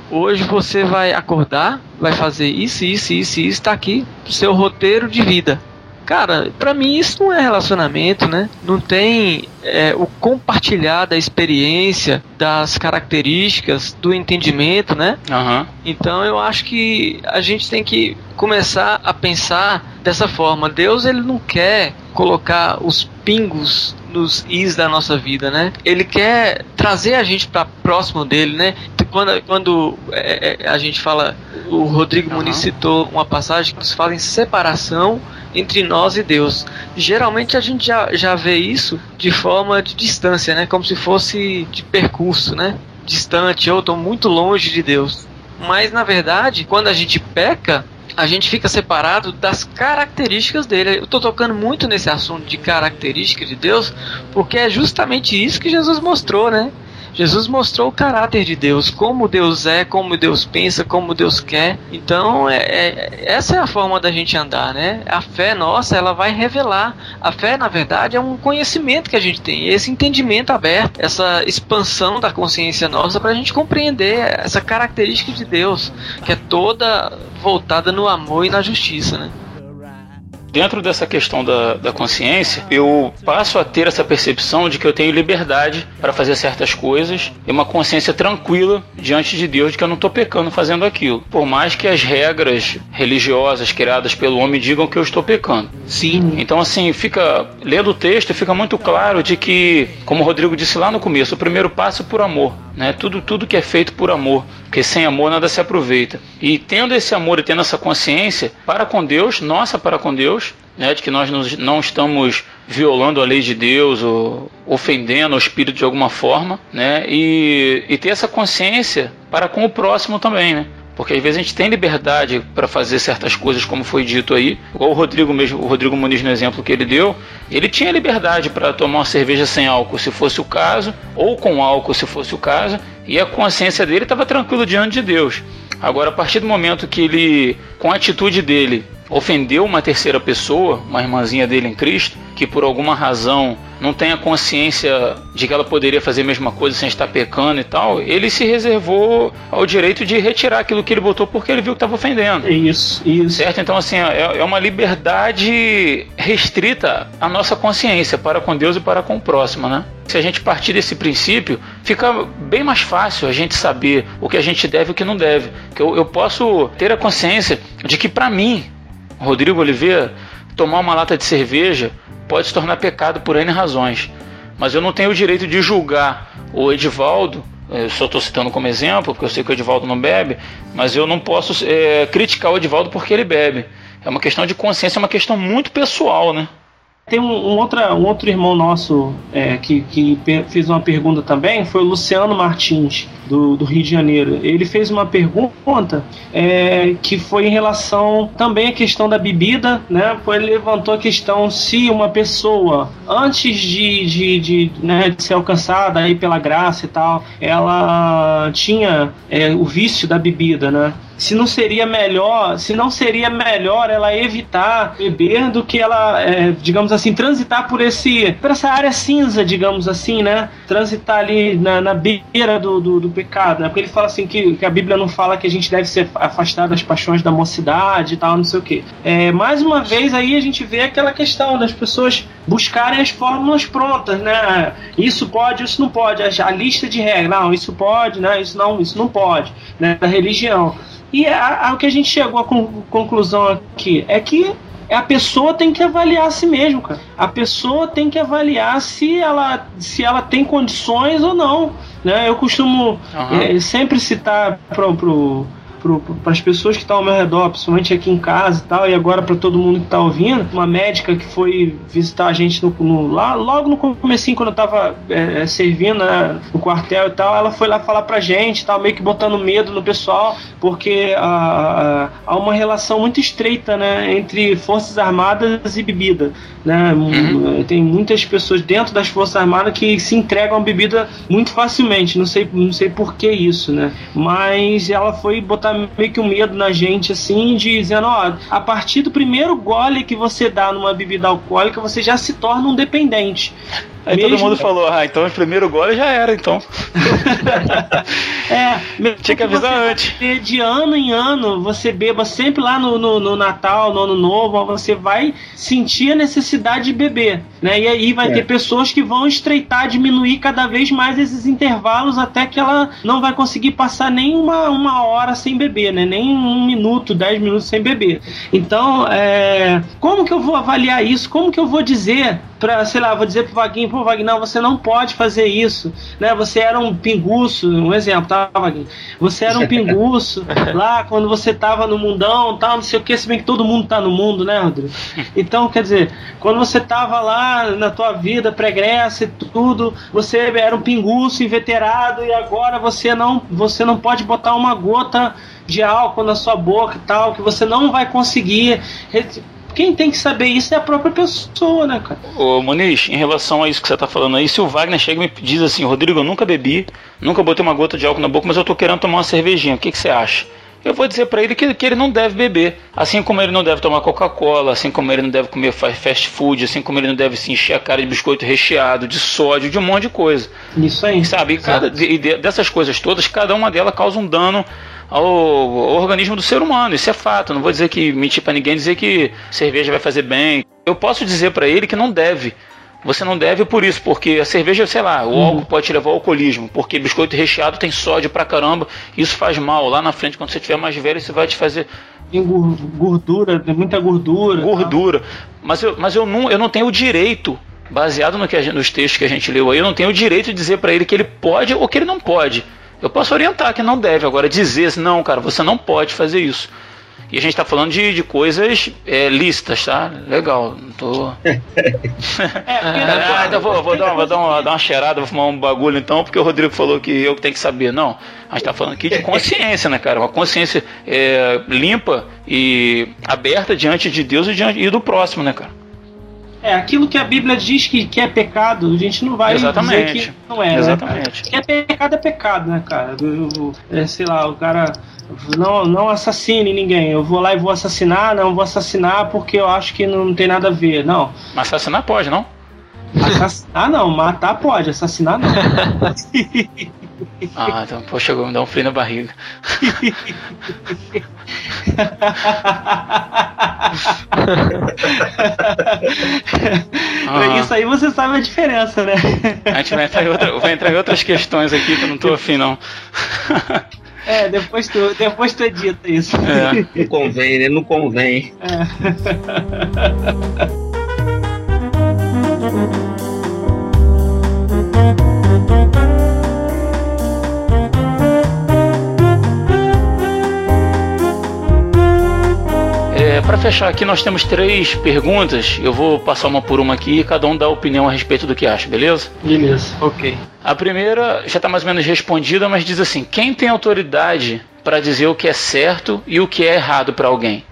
hoje você vai acordar, vai fazer isso, isso, isso, isso, está aqui seu roteiro de vida. Cara, para mim isso não é relacionamento, né? Não tem é, o compartilhar da experiência, das características, do entendimento, né? Uhum. Então eu acho que a gente tem que começar a pensar dessa forma. Deus ele não quer colocar os pingos nos is da nossa vida, né? Ele quer trazer a gente para próximo dele, né? Quando, quando é, é, a gente fala, o Rodrigo uhum. Muniz citou uma passagem que nos fala em separação entre nós e Deus. Geralmente a gente já, já vê isso de forma de distância, né? Como se fosse de percurso, né? Distante, ou estou muito longe de Deus. Mas na verdade, quando a gente peca, a gente fica separado das características dele. Eu estou tocando muito nesse assunto de característica de Deus, porque é justamente isso que Jesus mostrou, né? Jesus mostrou o caráter de Deus, como Deus é, como Deus pensa, como Deus quer. Então, é, é, essa é a forma da gente andar, né? A fé nossa, ela vai revelar. A fé, na verdade, é um conhecimento que a gente tem, esse entendimento aberto, essa expansão da consciência nossa para a gente compreender essa característica de Deus, que é toda voltada no amor e na justiça, né? Dentro dessa questão da, da consciência, eu passo a ter essa percepção de que eu tenho liberdade para fazer certas coisas e uma consciência tranquila diante de Deus de que eu não estou pecando fazendo aquilo. Por mais que as regras religiosas criadas pelo homem digam que eu estou pecando. Sim. Então, assim, fica lendo o texto, fica muito claro de que, como o Rodrigo disse lá no começo, o primeiro passo é por amor. Né? Tudo, tudo que é feito por amor, porque sem amor nada se aproveita. E tendo esse amor e tendo essa consciência para com Deus, nossa para com Deus, né? de que nós não estamos violando a lei de Deus ou ofendendo o Espírito de alguma forma, né? e, e ter essa consciência para com o próximo também, né? Porque às vezes a gente tem liberdade para fazer certas coisas, como foi dito aí. Igual o Rodrigo mesmo, o Rodrigo Muniz no exemplo que ele deu, ele tinha liberdade para tomar uma cerveja sem álcool, se fosse o caso, ou com álcool, se fosse o caso, e a consciência dele estava tranquila diante de Deus. Agora, a partir do momento que ele, com a atitude dele, ofendeu uma terceira pessoa, uma irmãzinha dele em Cristo, que por alguma razão não tem a consciência de que ela poderia fazer a mesma coisa sem estar pecando e tal, ele se reservou ao direito de retirar aquilo que ele botou porque ele viu que estava ofendendo. Isso, isso. Certo? Então, assim, é, é uma liberdade restrita à nossa consciência para com Deus e para com o próximo, né? Se a gente partir desse princípio, fica bem mais fácil a gente saber o que a gente deve e o que não deve. Que eu, eu posso ter a consciência de que, para mim, Rodrigo Oliveira, tomar uma lata de cerveja pode se tornar pecado por N razões. Mas eu não tenho o direito de julgar o Edivaldo, eu só estou citando como exemplo, porque eu sei que o Edivaldo não bebe, mas eu não posso é, criticar o Edivaldo porque ele bebe. É uma questão de consciência, é uma questão muito pessoal, né? Tem um, um, outra, um outro irmão nosso é, que, que fez uma pergunta também, foi o Luciano Martins, do, do Rio de Janeiro. Ele fez uma pergunta é, que foi em relação também à questão da bebida, né? Ele levantou a questão se uma pessoa, antes de, de, de, né, de ser alcançada aí pela graça e tal, ela tinha é, o vício da bebida, né? Se não seria melhor, se não seria melhor ela evitar beber do que ela, é, digamos assim, transitar por esse, por essa área cinza, digamos assim, né? Transitar ali na, na beira do, do, do, pecado, né? Porque ele fala assim que, que a Bíblia não fala que a gente deve ser afastado das paixões da mocidade e tal, não sei o que. É, mais uma vez aí a gente vê aquela questão das pessoas buscarem as fórmulas prontas, né? Isso pode, isso não pode, a, a lista de regras, não, isso pode, né? Isso não, isso não pode, né? Da religião. E a, a, o que a gente chegou à conclusão aqui é que a pessoa tem que avaliar a si mesmo, cara. A pessoa tem que avaliar se ela, se ela tem condições ou não. Né? Eu costumo uhum. é, sempre citar pro, pro para as pessoas que estão ao meu redor, principalmente aqui em casa e tal, e agora para todo mundo que está ouvindo, uma médica que foi visitar a gente no, no lá, logo no comecinho, quando eu estava é, é, servindo né, no quartel e tal, ela foi lá falar pra gente, tal, meio que botando medo no pessoal, porque há, há uma relação muito estreita né, entre Forças Armadas e bebida. Né? Uhum. Tem muitas pessoas dentro das Forças Armadas que se entregam a bebida muito facilmente, não sei, não sei por que isso, né? Mas ela foi botar meio que um medo na gente, assim, dizendo, ó, a partir do primeiro gole que você dá numa bebida alcoólica, você já se torna um dependente. Aí Mesmo... todo mundo falou, ah, então o primeiro gole já era, então. é, tinha que avisar antes. De ano em ano, você beba sempre lá no, no, no, Natal, no Ano Novo, você vai sentir a necessidade de beber, né? E aí vai é. ter pessoas que vão estreitar, diminuir cada vez mais esses intervalos até que ela não vai conseguir passar nem uma, uma hora sem beber, né? Nem um minuto, dez minutos sem beber. Então, é, como que eu vou avaliar isso? Como que eu vou dizer para, sei lá, vou dizer pro Vaguinho, pô, Vaguinho, você não pode fazer isso, né? Você era um pinguço, um exemplo, tá, Vaguinho? Você era um pinguço lá quando você tava no mundão, tal, não sei o que, se bem que todo mundo tá no mundo, né, Rodrigo? Então, quer dizer, quando você tava lá na tua vida pregressa e tudo, você era um pinguço inveterado e agora você não, você não pode botar uma gota de álcool na sua boca e tal, que você não vai conseguir quem tem que saber isso é a própria pessoa, né, cara? Ô, Muniz, em relação a isso que você tá falando aí, se o Wagner chega e me diz assim, Rodrigo, eu nunca bebi, nunca botei uma gota de álcool na boca, mas eu tô querendo tomar uma cervejinha, o que, que você acha? Eu vou dizer para ele que, que, ele não deve beber. Assim como ele não deve tomar Coca-Cola, assim como ele não deve comer fast food, assim como ele não deve se encher a cara de biscoito recheado, de sódio, de um monte de coisa. Isso aí. Sabe? E, cada, e dessas coisas todas, cada uma delas causa um dano ao, ao organismo do ser humano. Isso é fato. Não vou dizer que mentir para ninguém dizer que cerveja vai fazer bem. Eu posso dizer para ele que não deve. Você não deve por isso, porque a cerveja, sei lá, o uhum. álcool pode te levar ao alcoolismo, porque biscoito recheado tem sódio pra caramba, isso faz mal. Lá na frente, quando você tiver mais velho, isso vai te fazer. Tem gordura, tem muita gordura. Gordura. Tá? Mas, eu, mas eu, não, eu não tenho o direito baseado no que gente, nos textos que a gente leu aí, eu não tenho o direito de dizer para ele que ele pode ou que ele não pode. Eu posso orientar que não deve, agora dizer assim, não, cara, você não pode fazer isso. E a gente está falando de, de coisas é, listas, tá? Legal, não tô. é, ah, então vou, vou, dar, uma, vou dar, uma, dar uma cheirada, vou fumar um bagulho então, porque o Rodrigo falou que eu que tenho que saber. Não, a gente está falando aqui de consciência, né, cara? Uma consciência é, limpa e aberta diante de Deus e, diante, e do próximo, né, cara? É, aquilo que a Bíblia diz que, que é pecado, a gente não vai Exatamente. dizer que não é. né? Exatamente. Que é pecado é pecado, né, cara? É, sei lá, o cara não, não assassine ninguém. Eu vou lá e vou assassinar, não vou assassinar porque eu acho que não tem nada a ver. Não. Mas assassinar pode, não? Assassinar não, matar pode, assassinar não. Ah, então, pô, chegou, me dá um frio na barriga. Ah. Isso aí você sabe a diferença, né? A gente vai entrar, em outra- vai entrar em outras questões aqui que eu não tô afim, não. É, depois tu, depois tu edita isso. É. Não convém, né? Não convém. É, para fechar aqui, nós temos três perguntas. Eu vou passar uma por uma aqui e cada um dá opinião a respeito do que acha, beleza? Beleza. Ok. A primeira já está mais ou menos respondida, mas diz assim: quem tem autoridade para dizer o que é certo e o que é errado para alguém?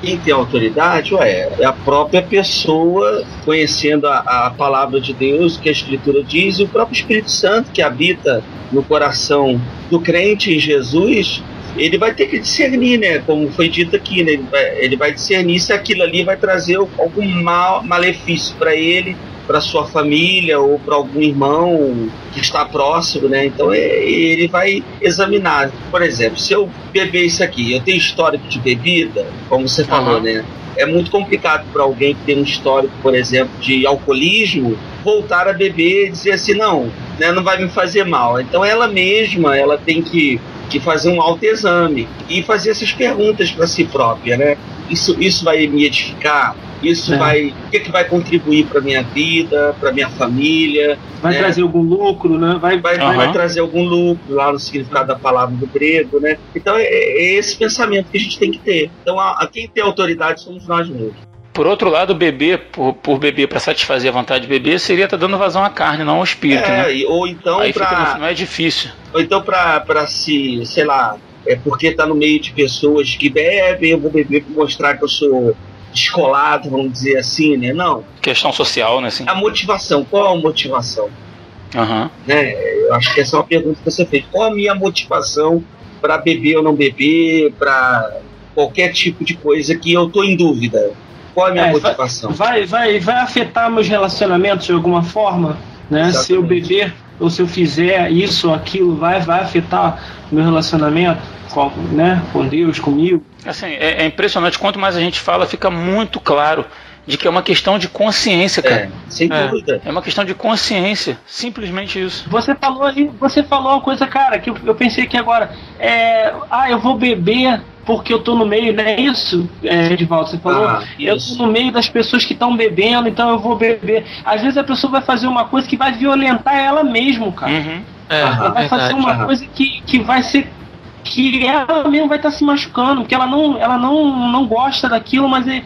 Quem tem autoridade, ué, é a própria pessoa conhecendo a, a palavra de Deus, que a Escritura diz, e o próprio Espírito Santo que habita no coração do crente em Jesus, ele vai ter que discernir, né? Como foi dito aqui, né? Ele vai, ele vai discernir se aquilo ali vai trazer algum mal, malefício para ele, para sua família ou para algum irmão que está próximo, né? Então é, ele vai examinar. Por exemplo, se eu beber isso aqui, eu tenho histórico de bebida, como você falou, Aham. né? É muito complicado para alguém que tem um histórico, por exemplo, de alcoolismo, voltar a beber e dizer assim, não, né, não vai me fazer mal. Então ela mesma, ela tem que, que fazer um autoexame e fazer essas perguntas para si própria, né? Isso, isso vai me edificar? Isso É. vai, o que, que vai contribuir para minha vida, para minha família? Vai É. trazer algum lucro, né? Vai, vai, Aham. vai trazer algum lucro lá no significado da palavra do grego, né? Então é, é esse pensamento que a gente tem que ter. Então a, a quem tem autoridade somos nós mesmos. Por outro lado, beber por, por beber para satisfazer a vontade de beber seria estar dando vazão à carne, não ao espírito, É, né? ou então Aí fica, para no- não é difícil. ou então para se, sei lá, é porque tá no meio de pessoas que bebem, eu vou beber para mostrar que eu sou descolado, vamos dizer assim, né? Não. Questão social, né? Assim. A motivação, qual a motivação? Aham. né? Eu acho que essa é uma pergunta que você fez. Qual a minha motivação para beber ou não beber, para qualquer tipo de coisa que eu tô em dúvida? Qual a minha É, motivação? vai, vai, vai afetar meus relacionamentos de alguma forma, né? Exatamente. Se eu beber ou se eu fizer isso ou aquilo, vai, vai afetar meu relacionamento com, né? com Deus, comigo. Assim, é, é impressionante. Quanto mais a gente fala, fica muito claro de que é uma questão de consciência, cara. É, sem É. dúvida. É uma questão de consciência. Simplesmente isso. Você falou aí, você falou uma coisa, cara, que eu, eu pensei aqui agora. É, ah, eu vou beber porque eu tô no meio, não é isso, é, Edivaldo? Você falou, Ah, eu tô no meio das pessoas que estão bebendo, então eu vou beber. Às vezes a pessoa vai fazer uma coisa que vai violentar ela mesmo, cara. Uhum. É, Ela vai fazer verdade. uma aham. coisa que, que vai ser. que ela mesmo vai estar se machucando, porque ela não, ela não, não gosta daquilo, mas. É,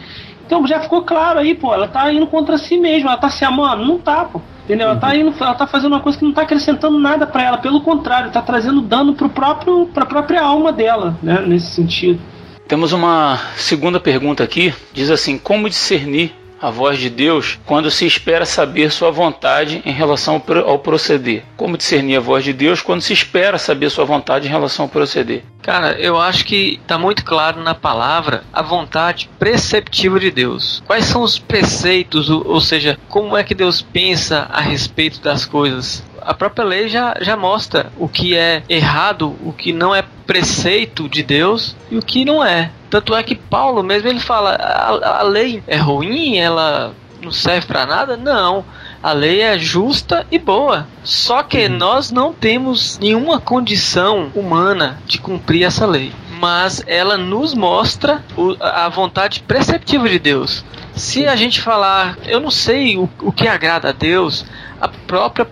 então já ficou claro aí, pô, ela tá indo contra si mesma, ela tá se amando? Não tá, pô. Entendeu? Ela tá indo, ela tá fazendo uma coisa que não tá acrescentando nada pra ela, pelo contrário, tá trazendo dano pro próprio, pra própria alma dela, né? Nesse sentido. Temos uma segunda pergunta aqui. Diz assim: Como discernir a voz de Deus quando se espera saber sua vontade em relação ao pro- ao proceder? Como discernir a voz de Deus quando se espera saber sua vontade em relação ao proceder? Cara, eu acho que tá muito claro na palavra a vontade preceptiva de Deus. Quais são os preceitos, ou seja, como é que Deus pensa a respeito das coisas? A própria lei já, já mostra o que é errado, o que não é preceito de Deus e o que não é. Tanto é que Paulo mesmo ele fala: a, a lei é ruim, ela não serve para nada? Não. A lei é justa e boa. Só que nós não temos nenhuma condição humana de cumprir essa lei. Mas ela nos mostra o- a vontade preceptiva de Deus. Se a gente falar, eu não sei o, o que agrada a Deus, a própria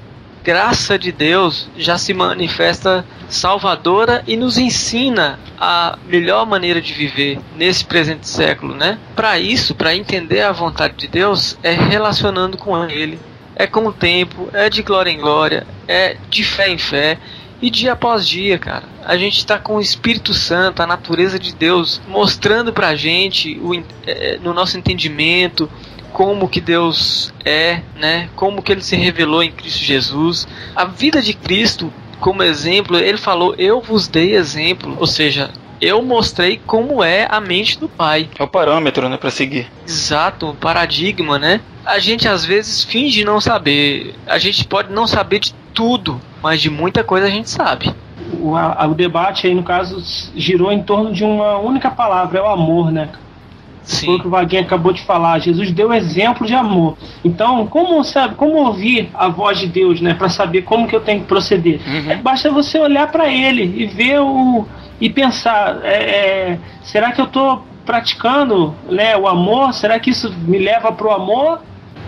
graça de Deus já se manifesta salvadora e nos ensina a melhor maneira de viver nesse presente século, né? Para isso, para entender a vontade de Deus, é relacionando com Ele, é com o tempo, é de glória em glória, é de fé em fé e dia após dia, cara. A gente está com o Espírito Santo, a natureza de Deus, mostrando pra gente o, eh, no nosso entendimento como que Deus é, né? Como que ele se revelou em Cristo Jesus. A vida de Cristo como exemplo, ele falou: "Eu vos dei exemplo", ou seja, eu mostrei como é a mente do pai. É o parâmetro, né, para seguir. Exato, o paradigma, né? A gente às vezes finge não saber. A gente pode não saber de tudo, mas de muita coisa a gente sabe. O, a, o debate aí, no caso, girou em torno de uma única palavra, é o amor, né? Sim. Foi o que o Vaguinho acabou de falar. Jesus deu exemplo de amor. Então, como sabe, como ouvir a voz de Deus, né, para saber como que eu tenho que proceder? Uhum. É, basta você olhar para Ele e ver o e pensar, é, é, será que eu estou praticando, né, o amor? Será que isso me leva para o amor?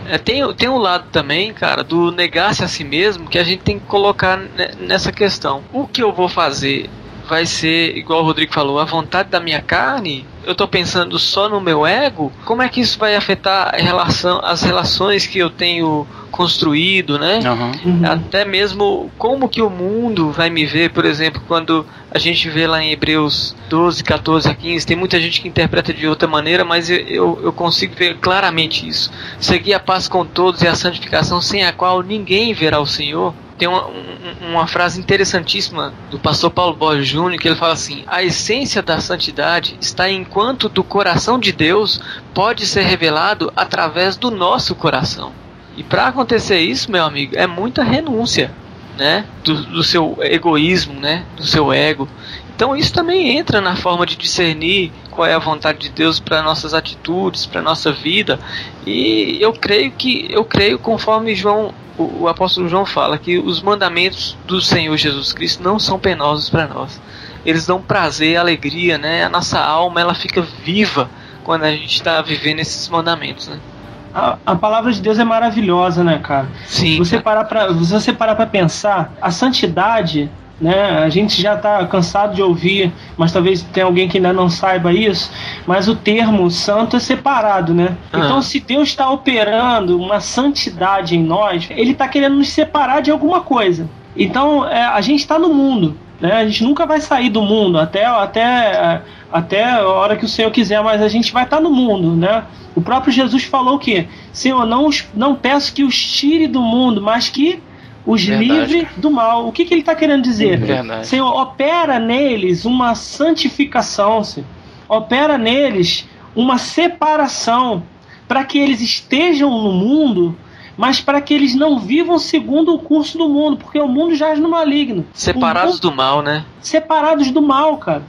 É, tem, tem um lado também, cara, do negar-se a si mesmo que a gente tem que colocar nessa questão. O que eu vou fazer vai ser, igual o Rodrigo falou, a vontade da minha carne? Eu estou pensando só no meu ego? Como é que isso vai afetar a relação, as relações que eu tenho construído, né? Uhum. Até mesmo como que o mundo vai me ver, por exemplo, quando a gente vê lá em Hebreus 12, 14 a 15, tem muita gente que interpreta de outra maneira, mas eu, eu consigo ver claramente isso. Seguir a paz com todos e a santificação sem a qual ninguém verá o Senhor tem uma, uma, frase interessantíssima do pastor Paulo Borges Júnior que ele fala assim: a essência da santidade está enquanto do coração de Deus pode ser revelado através do nosso coração. E para acontecer isso, meu amigo, é muita renúncia, né? Do, do, seu egoísmo, né? Do seu ego. Então isso também entra na forma de discernir qual é a vontade de Deus para nossas atitudes, para nossa vida. E eu creio que eu creio conforme João o, o apóstolo João fala que os mandamentos do Senhor Jesus Cristo não são penosos para nós. Eles dão prazer, alegria, né? A nossa alma ela fica viva quando a gente está vivendo esses mandamentos, né? A, a, palavra de Deus é maravilhosa, né, cara? Sim. Você parar para você parar para pensar, a santidade, né? A gente já está cansado de ouvir, mas talvez tenha alguém que ainda não saiba isso. Mas o termo santo é separado, né? Ah. Então, se Deus está operando uma santidade em nós, Ele está querendo nos separar de alguma coisa. Então, é, a gente está no mundo. Né? A gente nunca vai sair do mundo até, até, até a hora que o Senhor quiser, mas a gente vai estar tá no mundo, né? O próprio Jesus falou que, Senhor, não, não peço que os tire do mundo, mas que os Verdade. livre do mal. O que, que ele está querendo dizer? Verdade. Senhor, opera neles uma santificação, Senhor. opera neles uma separação para que eles estejam no mundo, mas para que eles não vivam segundo o curso do mundo, porque o mundo jaz no maligno. Separados mundo, do mal, né? Separados do mal, cara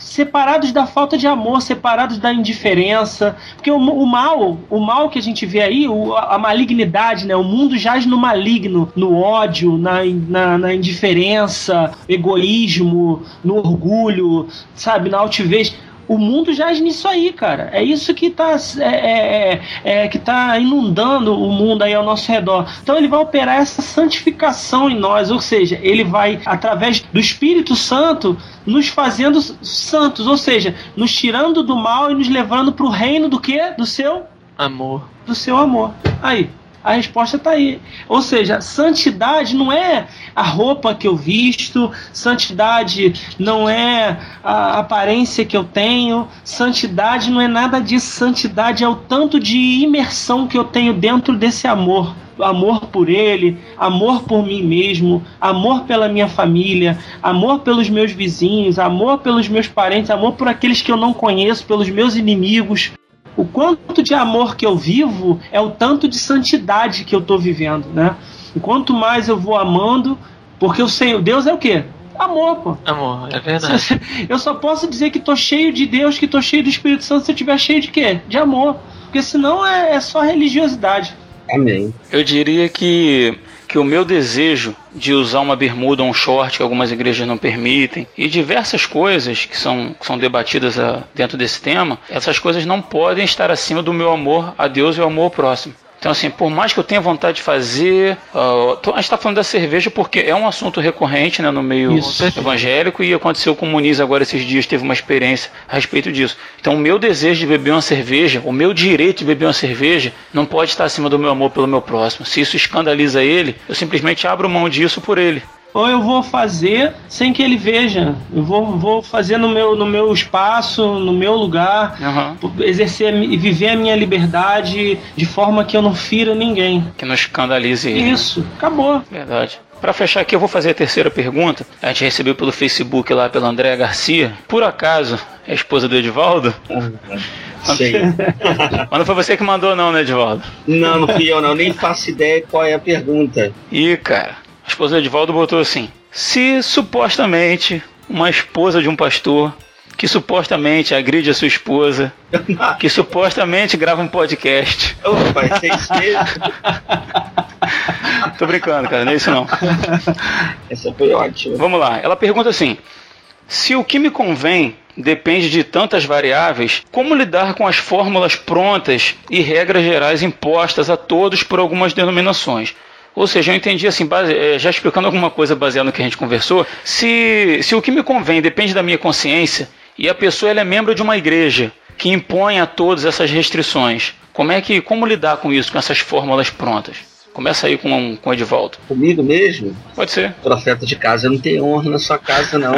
separados da falta de amor, separados da indiferença, porque o, o mal, o mal que a gente vê aí, o, a malignidade, né? O mundo jaz no maligno, no ódio, na, na, na indiferença, egoísmo, no orgulho, sabe, na altivez o mundo jaz nisso aí, cara. É isso que está é, é, é, é, que tá inundando o mundo aí ao nosso redor. Então ele vai operar essa santificação em nós, ou seja, ele vai, através do Espírito Santo, nos fazendo santos, ou seja, nos tirando do mal e nos levando para o reino do que? Do seu amor. Do seu amor. Aí, a resposta está aí. Ou seja, santidade não é a roupa que eu visto, santidade não é a aparência que eu tenho, santidade não é nada disso. Santidade é o tanto de imersão que eu tenho dentro desse amor. Amor por ele, amor por mim mesmo, amor pela minha família, amor pelos meus vizinhos, amor pelos meus parentes, amor por aqueles que eu não conheço, pelos meus inimigos. O quanto de amor que eu vivo é o tanto de santidade que eu estou vivendo, né? E quanto mais eu vou amando, porque o Senhor, Deus é o quê? Amor, pô. Amor, é verdade. Eu só posso dizer que estou cheio de Deus, que estou cheio do Espírito Santo se eu estiver cheio de quê? De amor. Porque senão é, é só religiosidade. Amém. Eu diria que que o meu desejo de usar uma bermuda ou um short que algumas igrejas não permitem e diversas coisas que são, que são debatidas a, ah, dentro desse tema, essas coisas não podem estar acima do meu amor a Deus e ao amor ao próximo. Então, assim, por mais que eu tenha vontade de fazer, uh, a gente está falando da cerveja porque é um assunto recorrente né, no meio Isso. evangélico e aconteceu com o Muniz agora esses dias, teve uma experiência a respeito disso. Então, o meu desejo de beber uma cerveja, o meu direito de beber uma cerveja, não pode estar acima do meu amor pelo meu próximo. Se isso escandaliza ele, eu simplesmente abro mão disso por ele. Ou eu vou fazer sem que ele veja. Eu vou, vou fazer no meu, no meu espaço, no meu lugar, uhum. exercer e viver a minha liberdade de forma que eu não fira ninguém. Que não escandalize ele. Isso, acabou. Verdade. Para fechar aqui, eu vou fazer a terceira pergunta. A gente recebeu pelo Facebook lá pela Andréa Garcia. Por acaso, é a esposa do Edivaldo? Sei. Mas não foi você que mandou, não, né, Edivaldo? Não, não fui eu, não. Nem faço ideia qual é a pergunta. Ih, cara. A esposa do Edivaldo botou assim: Se supostamente uma esposa de um pastor que supostamente agride a sua esposa, que supostamente grava um podcast. Opa, é isso mesmo? Tô brincando, cara, não é isso não. Essa foi ótima. Vamos lá, ela pergunta assim: se o que me convém depende de tantas variáveis, como lidar com as fórmulas prontas e regras gerais impostas a todos por algumas denominações? Ou seja, eu entendi assim, base, eh, já explicando alguma coisa baseada no que a gente conversou, se, se o que me convém depende da minha consciência e a pessoa é membro de uma igreja que impõe a todos essas restrições, como é que como lidar com isso, com essas fórmulas prontas? Começa aí com, com o Edivaldo. Comigo mesmo? Pode ser. Profeta de casa não tem honra na sua casa, não.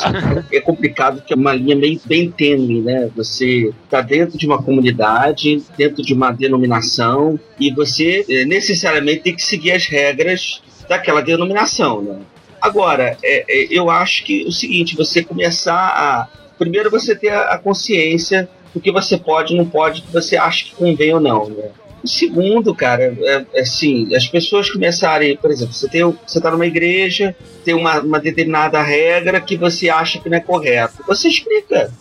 é complicado porque é uma linha bem, bem tênue, né? Você está dentro de uma comunidade, dentro de uma denominação, e você é, necessariamente tem que seguir as regras daquela denominação, né? Agora, é, é, eu acho que o seguinte, você começar a. Primeiro você ter a consciência do que você pode e não pode, que você acha que convém ou não, né? O segundo, cara, é, é assim, as pessoas começarem, por exemplo, você, tem, você tá numa igreja, tem uma, uma determinada regra que você acha que não é correto. Você explica.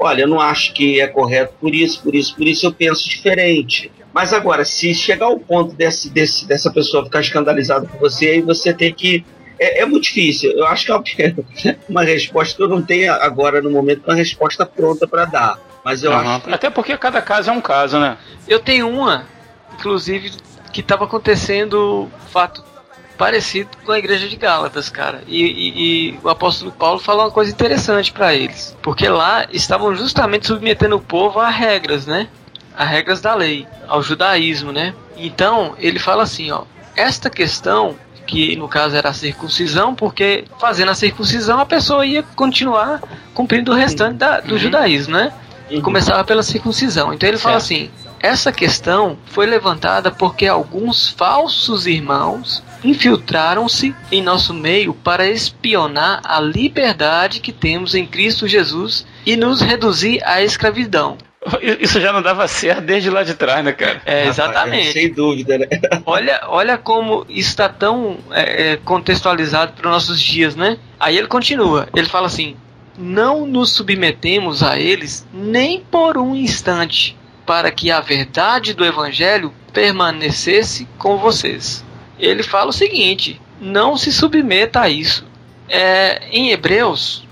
Olha, eu não acho que é correto por isso, por isso, por isso eu penso diferente. Mas agora, se chegar ao ponto desse, desse, dessa pessoa ficar escandalizada com você, aí você tem que é, é, muito difícil. Eu acho que é uma resposta que eu não tenho agora no momento uma resposta pronta para dar. Mas eu uhum. acho. Que... Até porque cada caso é um caso, né? Eu tenho uma inclusive, que estava acontecendo fato parecido com a igreja de Gálatas, cara. E, e, e o apóstolo Paulo fala uma coisa interessante para eles, porque lá estavam justamente submetendo o povo a regras, né? A regras da lei, ao judaísmo, né? Então ele fala assim, ó, esta questão que no caso era a circuncisão, porque fazendo a circuncisão a pessoa ia continuar cumprindo o restante da, do uhum. judaísmo, né? Uhum. Começava pela circuncisão. Então ele certo. fala assim: essa questão foi levantada porque alguns falsos irmãos infiltraram-se em nosso meio para espionar a liberdade que temos em Cristo Jesus e nos reduzir à escravidão. Isso já não dava certo desde lá de trás, né, cara? É, exatamente. É, sem dúvida, né? Olha, olha como está tão é, é contextualizado para os nossos dias, né? Aí ele continua, ele fala assim: Não nos submetemos a eles nem por um instante, para que a verdade do evangelho permanecesse com vocês. Ele fala o seguinte: não se submeta a isso. É, em Hebreus,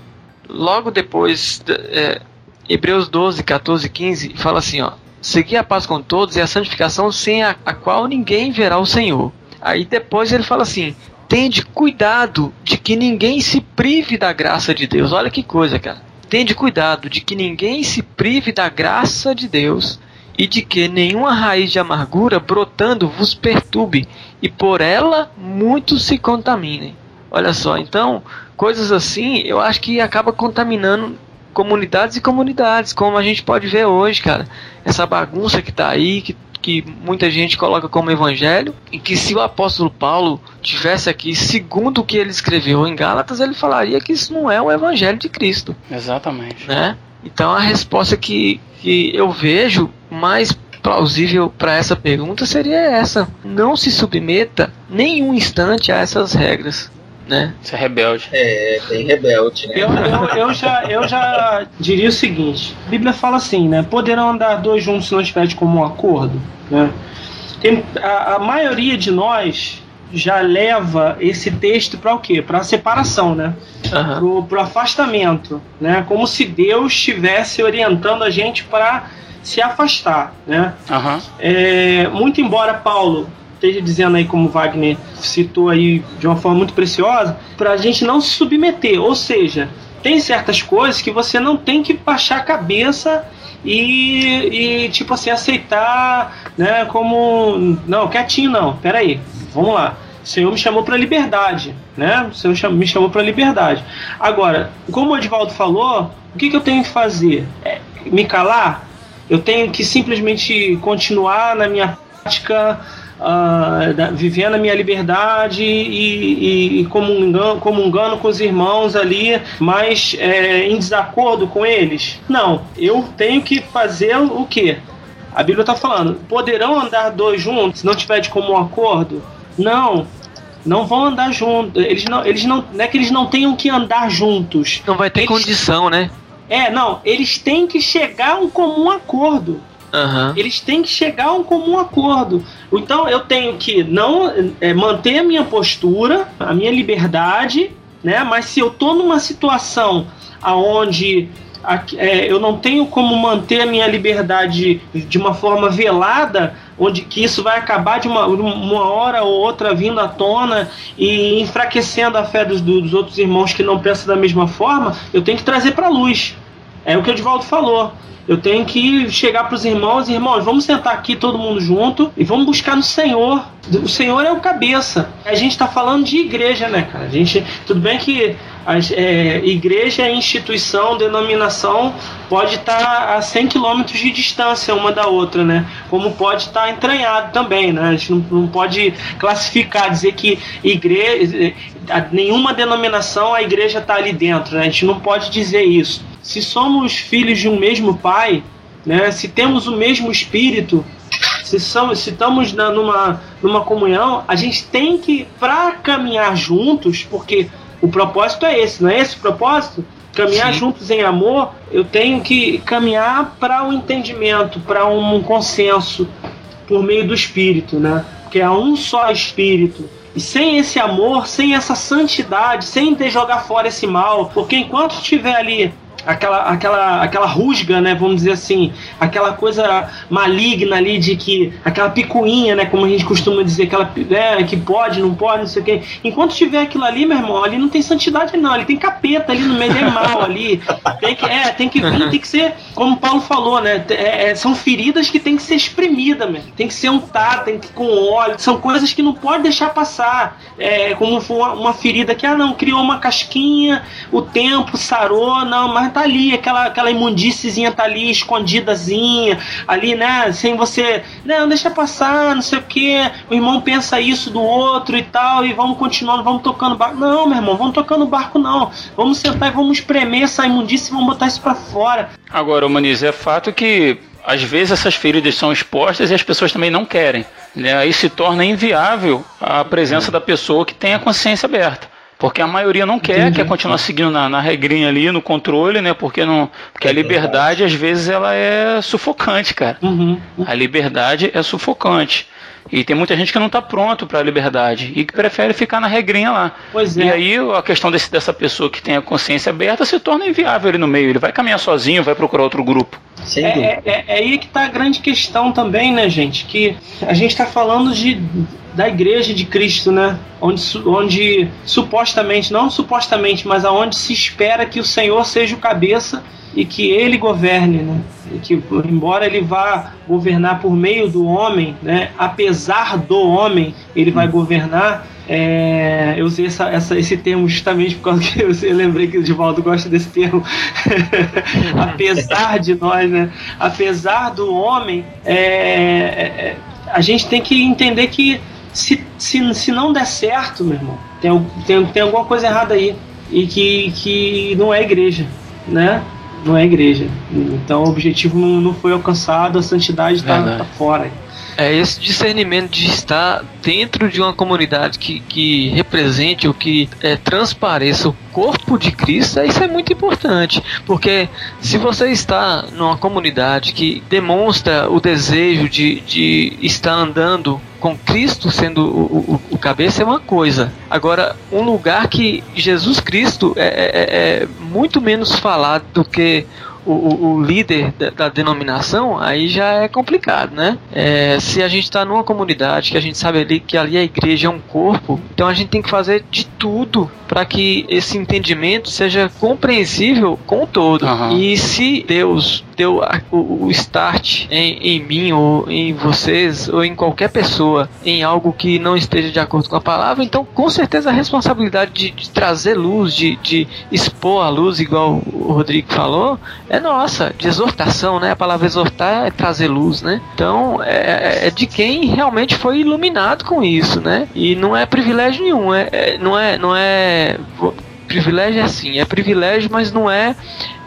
logo depois, é, Hebreus 12, 14 15, fala assim: ó, seguir a paz com todos e a santificação sem a, a qual ninguém verá o Senhor. Aí depois ele fala assim: tende cuidado de que ninguém se prive da graça de Deus. Olha que coisa, cara. Tende cuidado de que ninguém se prive da graça de Deus e de que nenhuma raiz de amargura brotando vos perturbe e por ela muitos se contaminem. Olha só, então, coisas assim eu acho que acaba contaminando comunidades e comunidades, como a gente pode ver hoje, cara. Essa bagunça que está aí, que que muita gente coloca como evangelho, e que se o apóstolo Paulo tivesse aqui, segundo o que ele escreveu em Gálatas, ele falaria que isso não é o evangelho de Cristo. Exatamente. Né? Então a resposta que, que eu vejo mais plausível para essa pergunta seria essa: não se submeta nenhum instante a essas regras né? Você é rebelde. É, bem rebelde, né? Eu, eu, eu, já, eu já diria o seguinte: a Bíblia fala assim, né? Poderão andar dois juntos se não estiver de comum acordo, né? Tem, a, a maioria de nós já leva esse texto para o quê? Para a separação, né? Uhum. Para o afastamento, né? Como se Deus estivesse orientando a gente para se afastar, né? Uhum. É, muito embora Paulo esteja dizendo aí, como Wagner citou aí de uma forma muito preciosa, para a gente não se submeter. Ou seja, tem certas coisas que você não tem que baixar a cabeça e, e tipo assim, aceitar, né, como. Não, quietinho não, peraí, vamos lá. O Senhor me chamou para liberdade, né? O Senhor me chamou para liberdade. Agora, como o Edvaldo falou, o que, que eu tenho que fazer? É me calar? Eu tenho que simplesmente continuar na minha prática, uh, da, vivendo a minha liberdade e, e, e comungando, comungando com os irmãos ali, mas é, em desacordo com eles? Não, eu tenho que fazer o quê? A Bíblia está falando: poderão andar dois juntos se não tiver de comum acordo? Não, não vão andar juntos. Eles não, eles não, não é que eles não tenham que andar juntos. Não vai ter eles, condição, né? É, não, eles têm que chegar a um comum acordo. Uhum. Eles têm que chegar a um comum acordo. Então eu tenho que não é, manter a minha postura, a minha liberdade, né? Mas se eu tô numa situação aonde é, eu não tenho como manter a minha liberdade de uma forma velada, onde que isso vai acabar de uma, uma hora ou outra vindo à tona e enfraquecendo a fé dos, dos outros irmãos que não pensam da mesma forma, eu tenho que trazer para a luz. É o que o Edvaldo falou. Eu tenho que chegar para os irmãos, irmãos, vamos sentar aqui todo mundo junto e vamos buscar no Senhor. O Senhor é o cabeça. A gente está falando de igreja, né, cara? A gente, tudo bem que a é, igreja, instituição, denominação pode estar tá a 100 quilômetros de distância uma da outra, né? Como pode estar tá entranhado também, né? A gente não, não pode classificar, dizer que igreja, nenhuma denominação a igreja está ali dentro, né? A gente não pode dizer isso se somos filhos de um mesmo pai, né, se temos o mesmo espírito, se, somos, se estamos na, numa, numa comunhão, a gente tem que, para caminhar juntos, porque o propósito é esse, não é esse o propósito? Caminhar Sim. juntos em amor, eu tenho que caminhar para o um entendimento, para um consenso por meio do espírito, né? Porque há um só espírito. E sem esse amor, sem essa santidade, sem ter jogar fora esse mal, porque enquanto estiver ali aquela, aquela, aquela rusga, né, vamos dizer assim, aquela coisa maligna ali de que, aquela picuinha, né, como a gente costuma dizer, aquela, né, que pode, não pode, não sei o quê. Enquanto tiver aquilo ali, meu irmão, ali não tem santidade não, ali tem capeta ali no meio, é mal ali, tem que, é, tem que vir, tem que ser, como Paulo falou, né, é, é, são feridas que tem que ser espremida, mesmo. tem que ser untada, tem que com óleo, são coisas que não pode deixar passar, é, como uma ferida que, ah não, criou uma casquinha, o tempo sarou, não, mas tá ali, aquela, aquela imundíciezinha tá ali, escondidazinha, ali, né? Sem você. Não, deixa passar, não sei o que. O irmão pensa isso do outro e tal, e vamos continuando, vamos tocando barco. Não, meu irmão, vamos tocando barco, não. Vamos sentar e vamos espremer essa imundícia e vamos botar isso pra fora. Agora, Maniz, é fato que às vezes essas feridas são expostas e as pessoas também não querem. Né? Aí se torna inviável a presença da pessoa que tem a consciência aberta. Porque a maioria não quer, Entendi. quer continuar seguindo na, na, regrinha ali, no controle, né? Porque, não, porque a é liberdade, às vezes, ela é sufocante, cara. Uhum. A liberdade é sufocante. E tem muita gente que não está pronto para a liberdade e que prefere ficar na regrinha lá. Pois é. E aí a questão desse, dessa pessoa que tem a consciência aberta se torna inviável ali no meio. Ele vai caminhar sozinho, vai procurar outro grupo. É, é, é, é, aí que está a grande questão também, né, gente? Que a gente está falando de da igreja de Cristo, né? Onde, onde supostamente, não supostamente, mas aonde se espera que o Senhor seja o cabeça e que ele governe, né? E que embora ele vá governar por meio do homem, né? Apesar do homem, ele vai governar. É, eu usei essa, essa, esse termo justamente por causa que eu, lembrei que o Divaldo gosta desse termo. Apesar de nós, né? Apesar do homem, é, é, a gente tem que entender que se, se, se não der certo, meu irmão, tem, tem, tem alguma coisa errada aí. E que, que não é igreja, né? Não é igreja. Então o objetivo não, não foi alcançado, a santidade está tá fora. É esse discernimento de estar dentro de uma comunidade que, que represente ou que é, transpareça o corpo de Cristo, isso é muito importante. Porque se você está numa comunidade que demonstra o desejo de, de estar andando com Cristo sendo o, o, o, cabeça é uma coisa. Agora, um lugar que Jesus Cristo é, é, é muito menos falado do que o, o, o líder da, da, denominação, aí já é complicado, né? É, se a gente está numa comunidade que a gente sabe ali que ali a igreja é um corpo, então a gente tem que fazer de tudo para que esse entendimento seja compreensível com o todo. Uhum. E se Deus deu a, o, o, start em, em mim ou em vocês ou em qualquer pessoa em algo que não esteja de acordo com a palavra, então com certeza a responsabilidade de, de trazer luz, de, de expor a luz, igual o Rodrigo falou, é nossa, de exortação, né? A palavra exortar é trazer luz, né? Então é, é de quem realmente foi iluminado com isso, né? E não é privilégio nenhum, é, é não é, não é privilégio é assim, é privilégio, mas não é,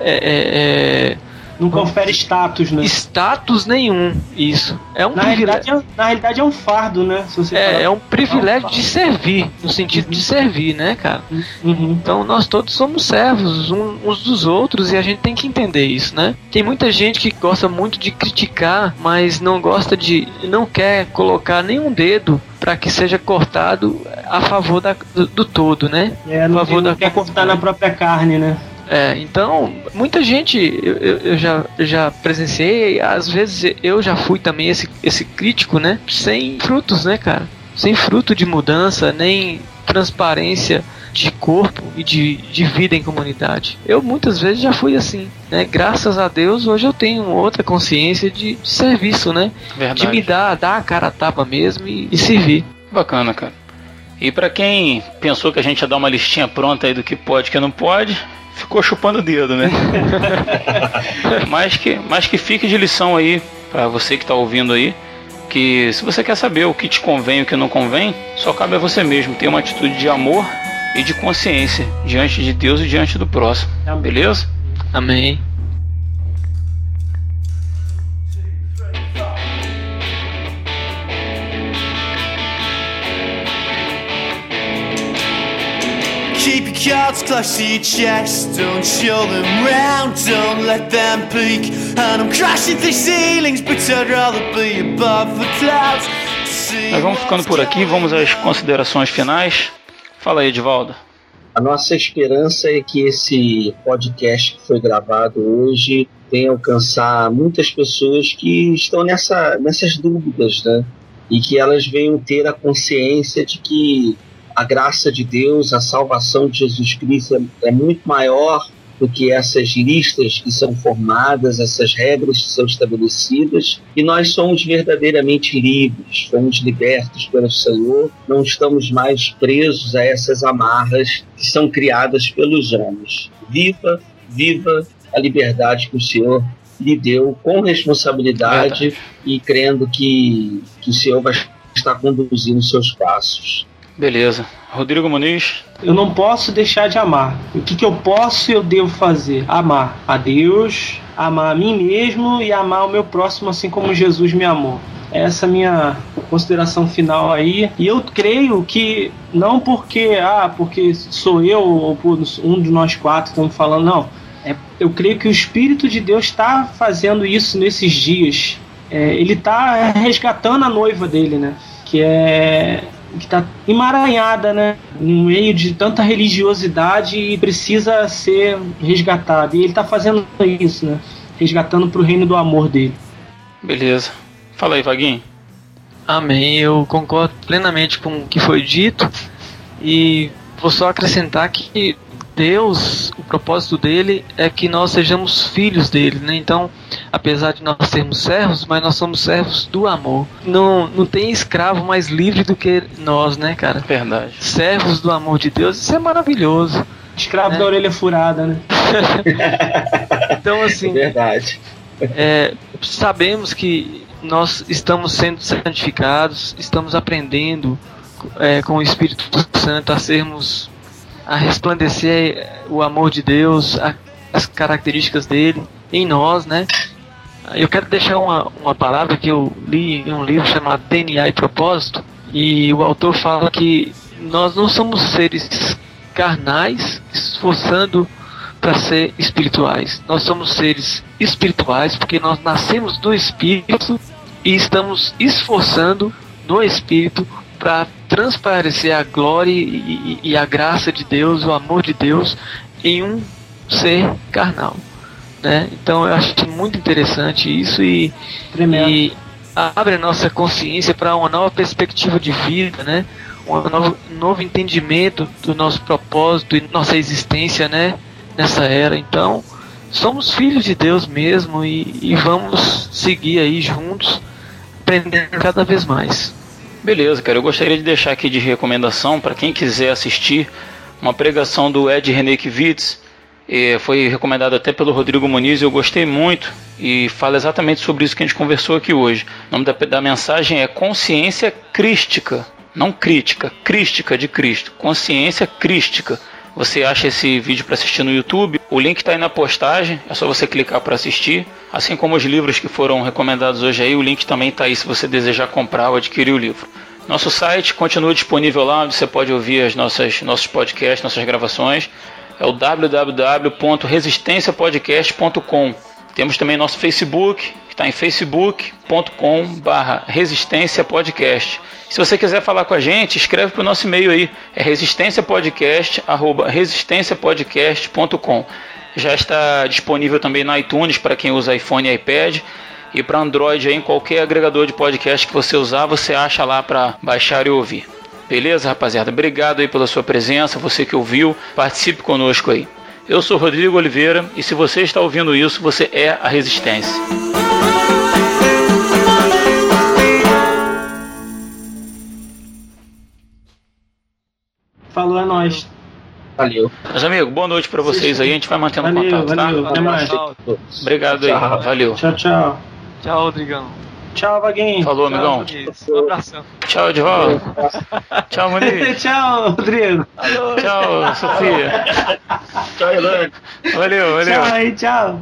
é, é, é não confere status, né? Status nenhum, isso. É um na, realidade, é, na realidade é um fardo, né? é, é um privilégio é um de servir, no sentido uhum. de servir, né, cara? Uhum. Então nós todos somos servos uns dos outros e a gente tem que entender isso, né? Tem muita gente que gosta muito de criticar, mas não gosta de. não quer colocar nenhum dedo para que seja cortado a favor da, do, do todo, né? É, não, a favor não da quer cortar na própria carne, né? É, então, muita gente eu, eu, já, já presenciei, às vezes eu já fui também esse, esse crítico, né? Sem frutos, né, cara? Sem fruto de mudança, nem transparência de corpo e de, de vida em comunidade. Eu muitas vezes já fui assim, né? Graças a Deus hoje eu tenho outra consciência de, de serviço, né? Verdade. De me dar, dar a cara a tapa mesmo e, e servir. Bacana, cara. E para quem pensou que a gente ia dar uma listinha pronta aí do que pode e que não pode, ficou chupando o dedo, né? mas, que, mas que fique de lição aí para você que está ouvindo aí. Que se você quer saber o que te convém e o que não convém, só cabe a você mesmo ter uma atitude de amor e de consciência diante de Deus e diante do próximo. Beleza? Amém. Keep your cards close to your chest. Don't show them round, don't let them peek. And I'm crashing through ceilings, but I'd rather be above the clouds. Nós vamos ficando por aqui, vamos às considerações finais. Fala aí, Edivaldo. A nossa esperança é que esse podcast que foi gravado hoje tenha alcançar muitas pessoas que estão nessa, nessas dúvidas, né? E que elas venham ter a consciência de que a graça de Deus, a salvação de Jesus Cristo é, é muito maior do que essas listas que são formadas, essas regras que são estabelecidas, e nós somos verdadeiramente livres, fomos libertos pelo Senhor, não estamos mais presos a essas amarras que são criadas pelos homens. Viva, viva a liberdade que o Senhor lhe deu com responsabilidade Verdade. e crendo que, que o Senhor vai estar conduzindo seus passos. Beleza. Rodrigo Muniz. Eu não posso deixar de amar. O que, que eu posso e eu devo fazer? Amar a Deus, amar a mim mesmo e amar o meu próximo assim como Jesus me amou. Essa é a minha consideração final aí. E eu creio que não porque, ah, porque sou eu ou um de nós quatro estamos falando, não. É, eu creio que o Espírito de Deus está fazendo isso nesses dias. É, ele está resgatando a noiva dele, né? Que é que está emaranhada, né? No meio de tanta religiosidade e precisa ser resgatada. E ele está fazendo isso, né? Resgatando para o reino do amor dele. Beleza. Fala aí, Vaguinho. Amém. Eu concordo plenamente com o que foi dito e vou só acrescentar que Deus, o propósito dele é que nós sejamos filhos dele, né? Então, apesar de nós sermos servos, mas nós somos servos do amor. Não, não tem escravo mais livre do que nós, né, cara? Verdade. Servos do amor de Deus, isso é maravilhoso. Escravo né? da orelha furada, né? então, assim. É verdade. É, sabemos que nós estamos sendo santificados, estamos aprendendo é, com o Espírito Santo a sermos a resplandecer o amor de Deus, a, as características dele em nós, né? Eu quero deixar uma, uma palavra que eu li em um livro chamado DNA e Propósito, e o autor fala que nós não somos seres carnais esforçando para ser espirituais. Nós somos seres espirituais porque nós nascemos do Espírito e estamos esforçando no Espírito para transparecer a glória e, e, a graça de Deus, o amor de Deus em um ser carnal. Né? Então eu acho muito interessante isso e, e abre a nossa consciência para uma nova perspectiva de vida, né? um novo, novo entendimento do nosso propósito e nossa existência né? nessa era. Então, somos filhos de Deus mesmo e, e vamos seguir aí juntos, aprendendo cada vez mais. Beleza, cara. Eu gostaria de deixar aqui de recomendação para quem quiser assistir uma pregação do Ed Renekiewicz. Foi recomendado até pelo Rodrigo Muniz eu gostei muito e fala exatamente sobre isso que a gente conversou aqui hoje. O nome da, da mensagem é Consciência Crística, não crítica, crística de Cristo, consciência crística. Você acha esse vídeo para assistir no YouTube? O link está aí na postagem, é só você clicar para assistir. Assim como os livros que foram recomendados hoje aí, o link também está aí se você desejar comprar ou adquirir o livro. Nosso site continua disponível lá, onde você pode ouvir as nossas nossos podcasts, nossas gravações. É o www.resistenciapodcast.com. Temos também nosso Facebook, que está em facebook.com/resistenciapodcast. Se você quiser falar com a gente, escreve para o nosso e-mail aí, é resistenciapodcast@resistenciapodcast.com. Já está disponível também no iTunes para quem usa iPhone e iPad. E para Android aí, em qualquer agregador de podcast que você usar, você acha lá para baixar e ouvir. Beleza, rapaziada? Obrigado aí pela sua presença, você que ouviu, participe conosco aí. Eu sou Rodrigo Oliveira e se você está ouvindo isso, você é a Resistência. Falou, é nóis. Valeu. Meus amigos, boa noite para vocês aí. A gente vai mantendo valeu, contato, valeu, tá? Até mais. Obrigado tchau. aí. Valeu. Tchau, tchau. Tchau, Rodrigão. Tchau, Vaguinho. Falou, tchau, amigão. Um abração. Tchau, de volta. tchau, Muniz. tchau, Rodrigo. Tchau, Sofia. tchau, Elane. Valeu, valeu. Tchau aí, tchau.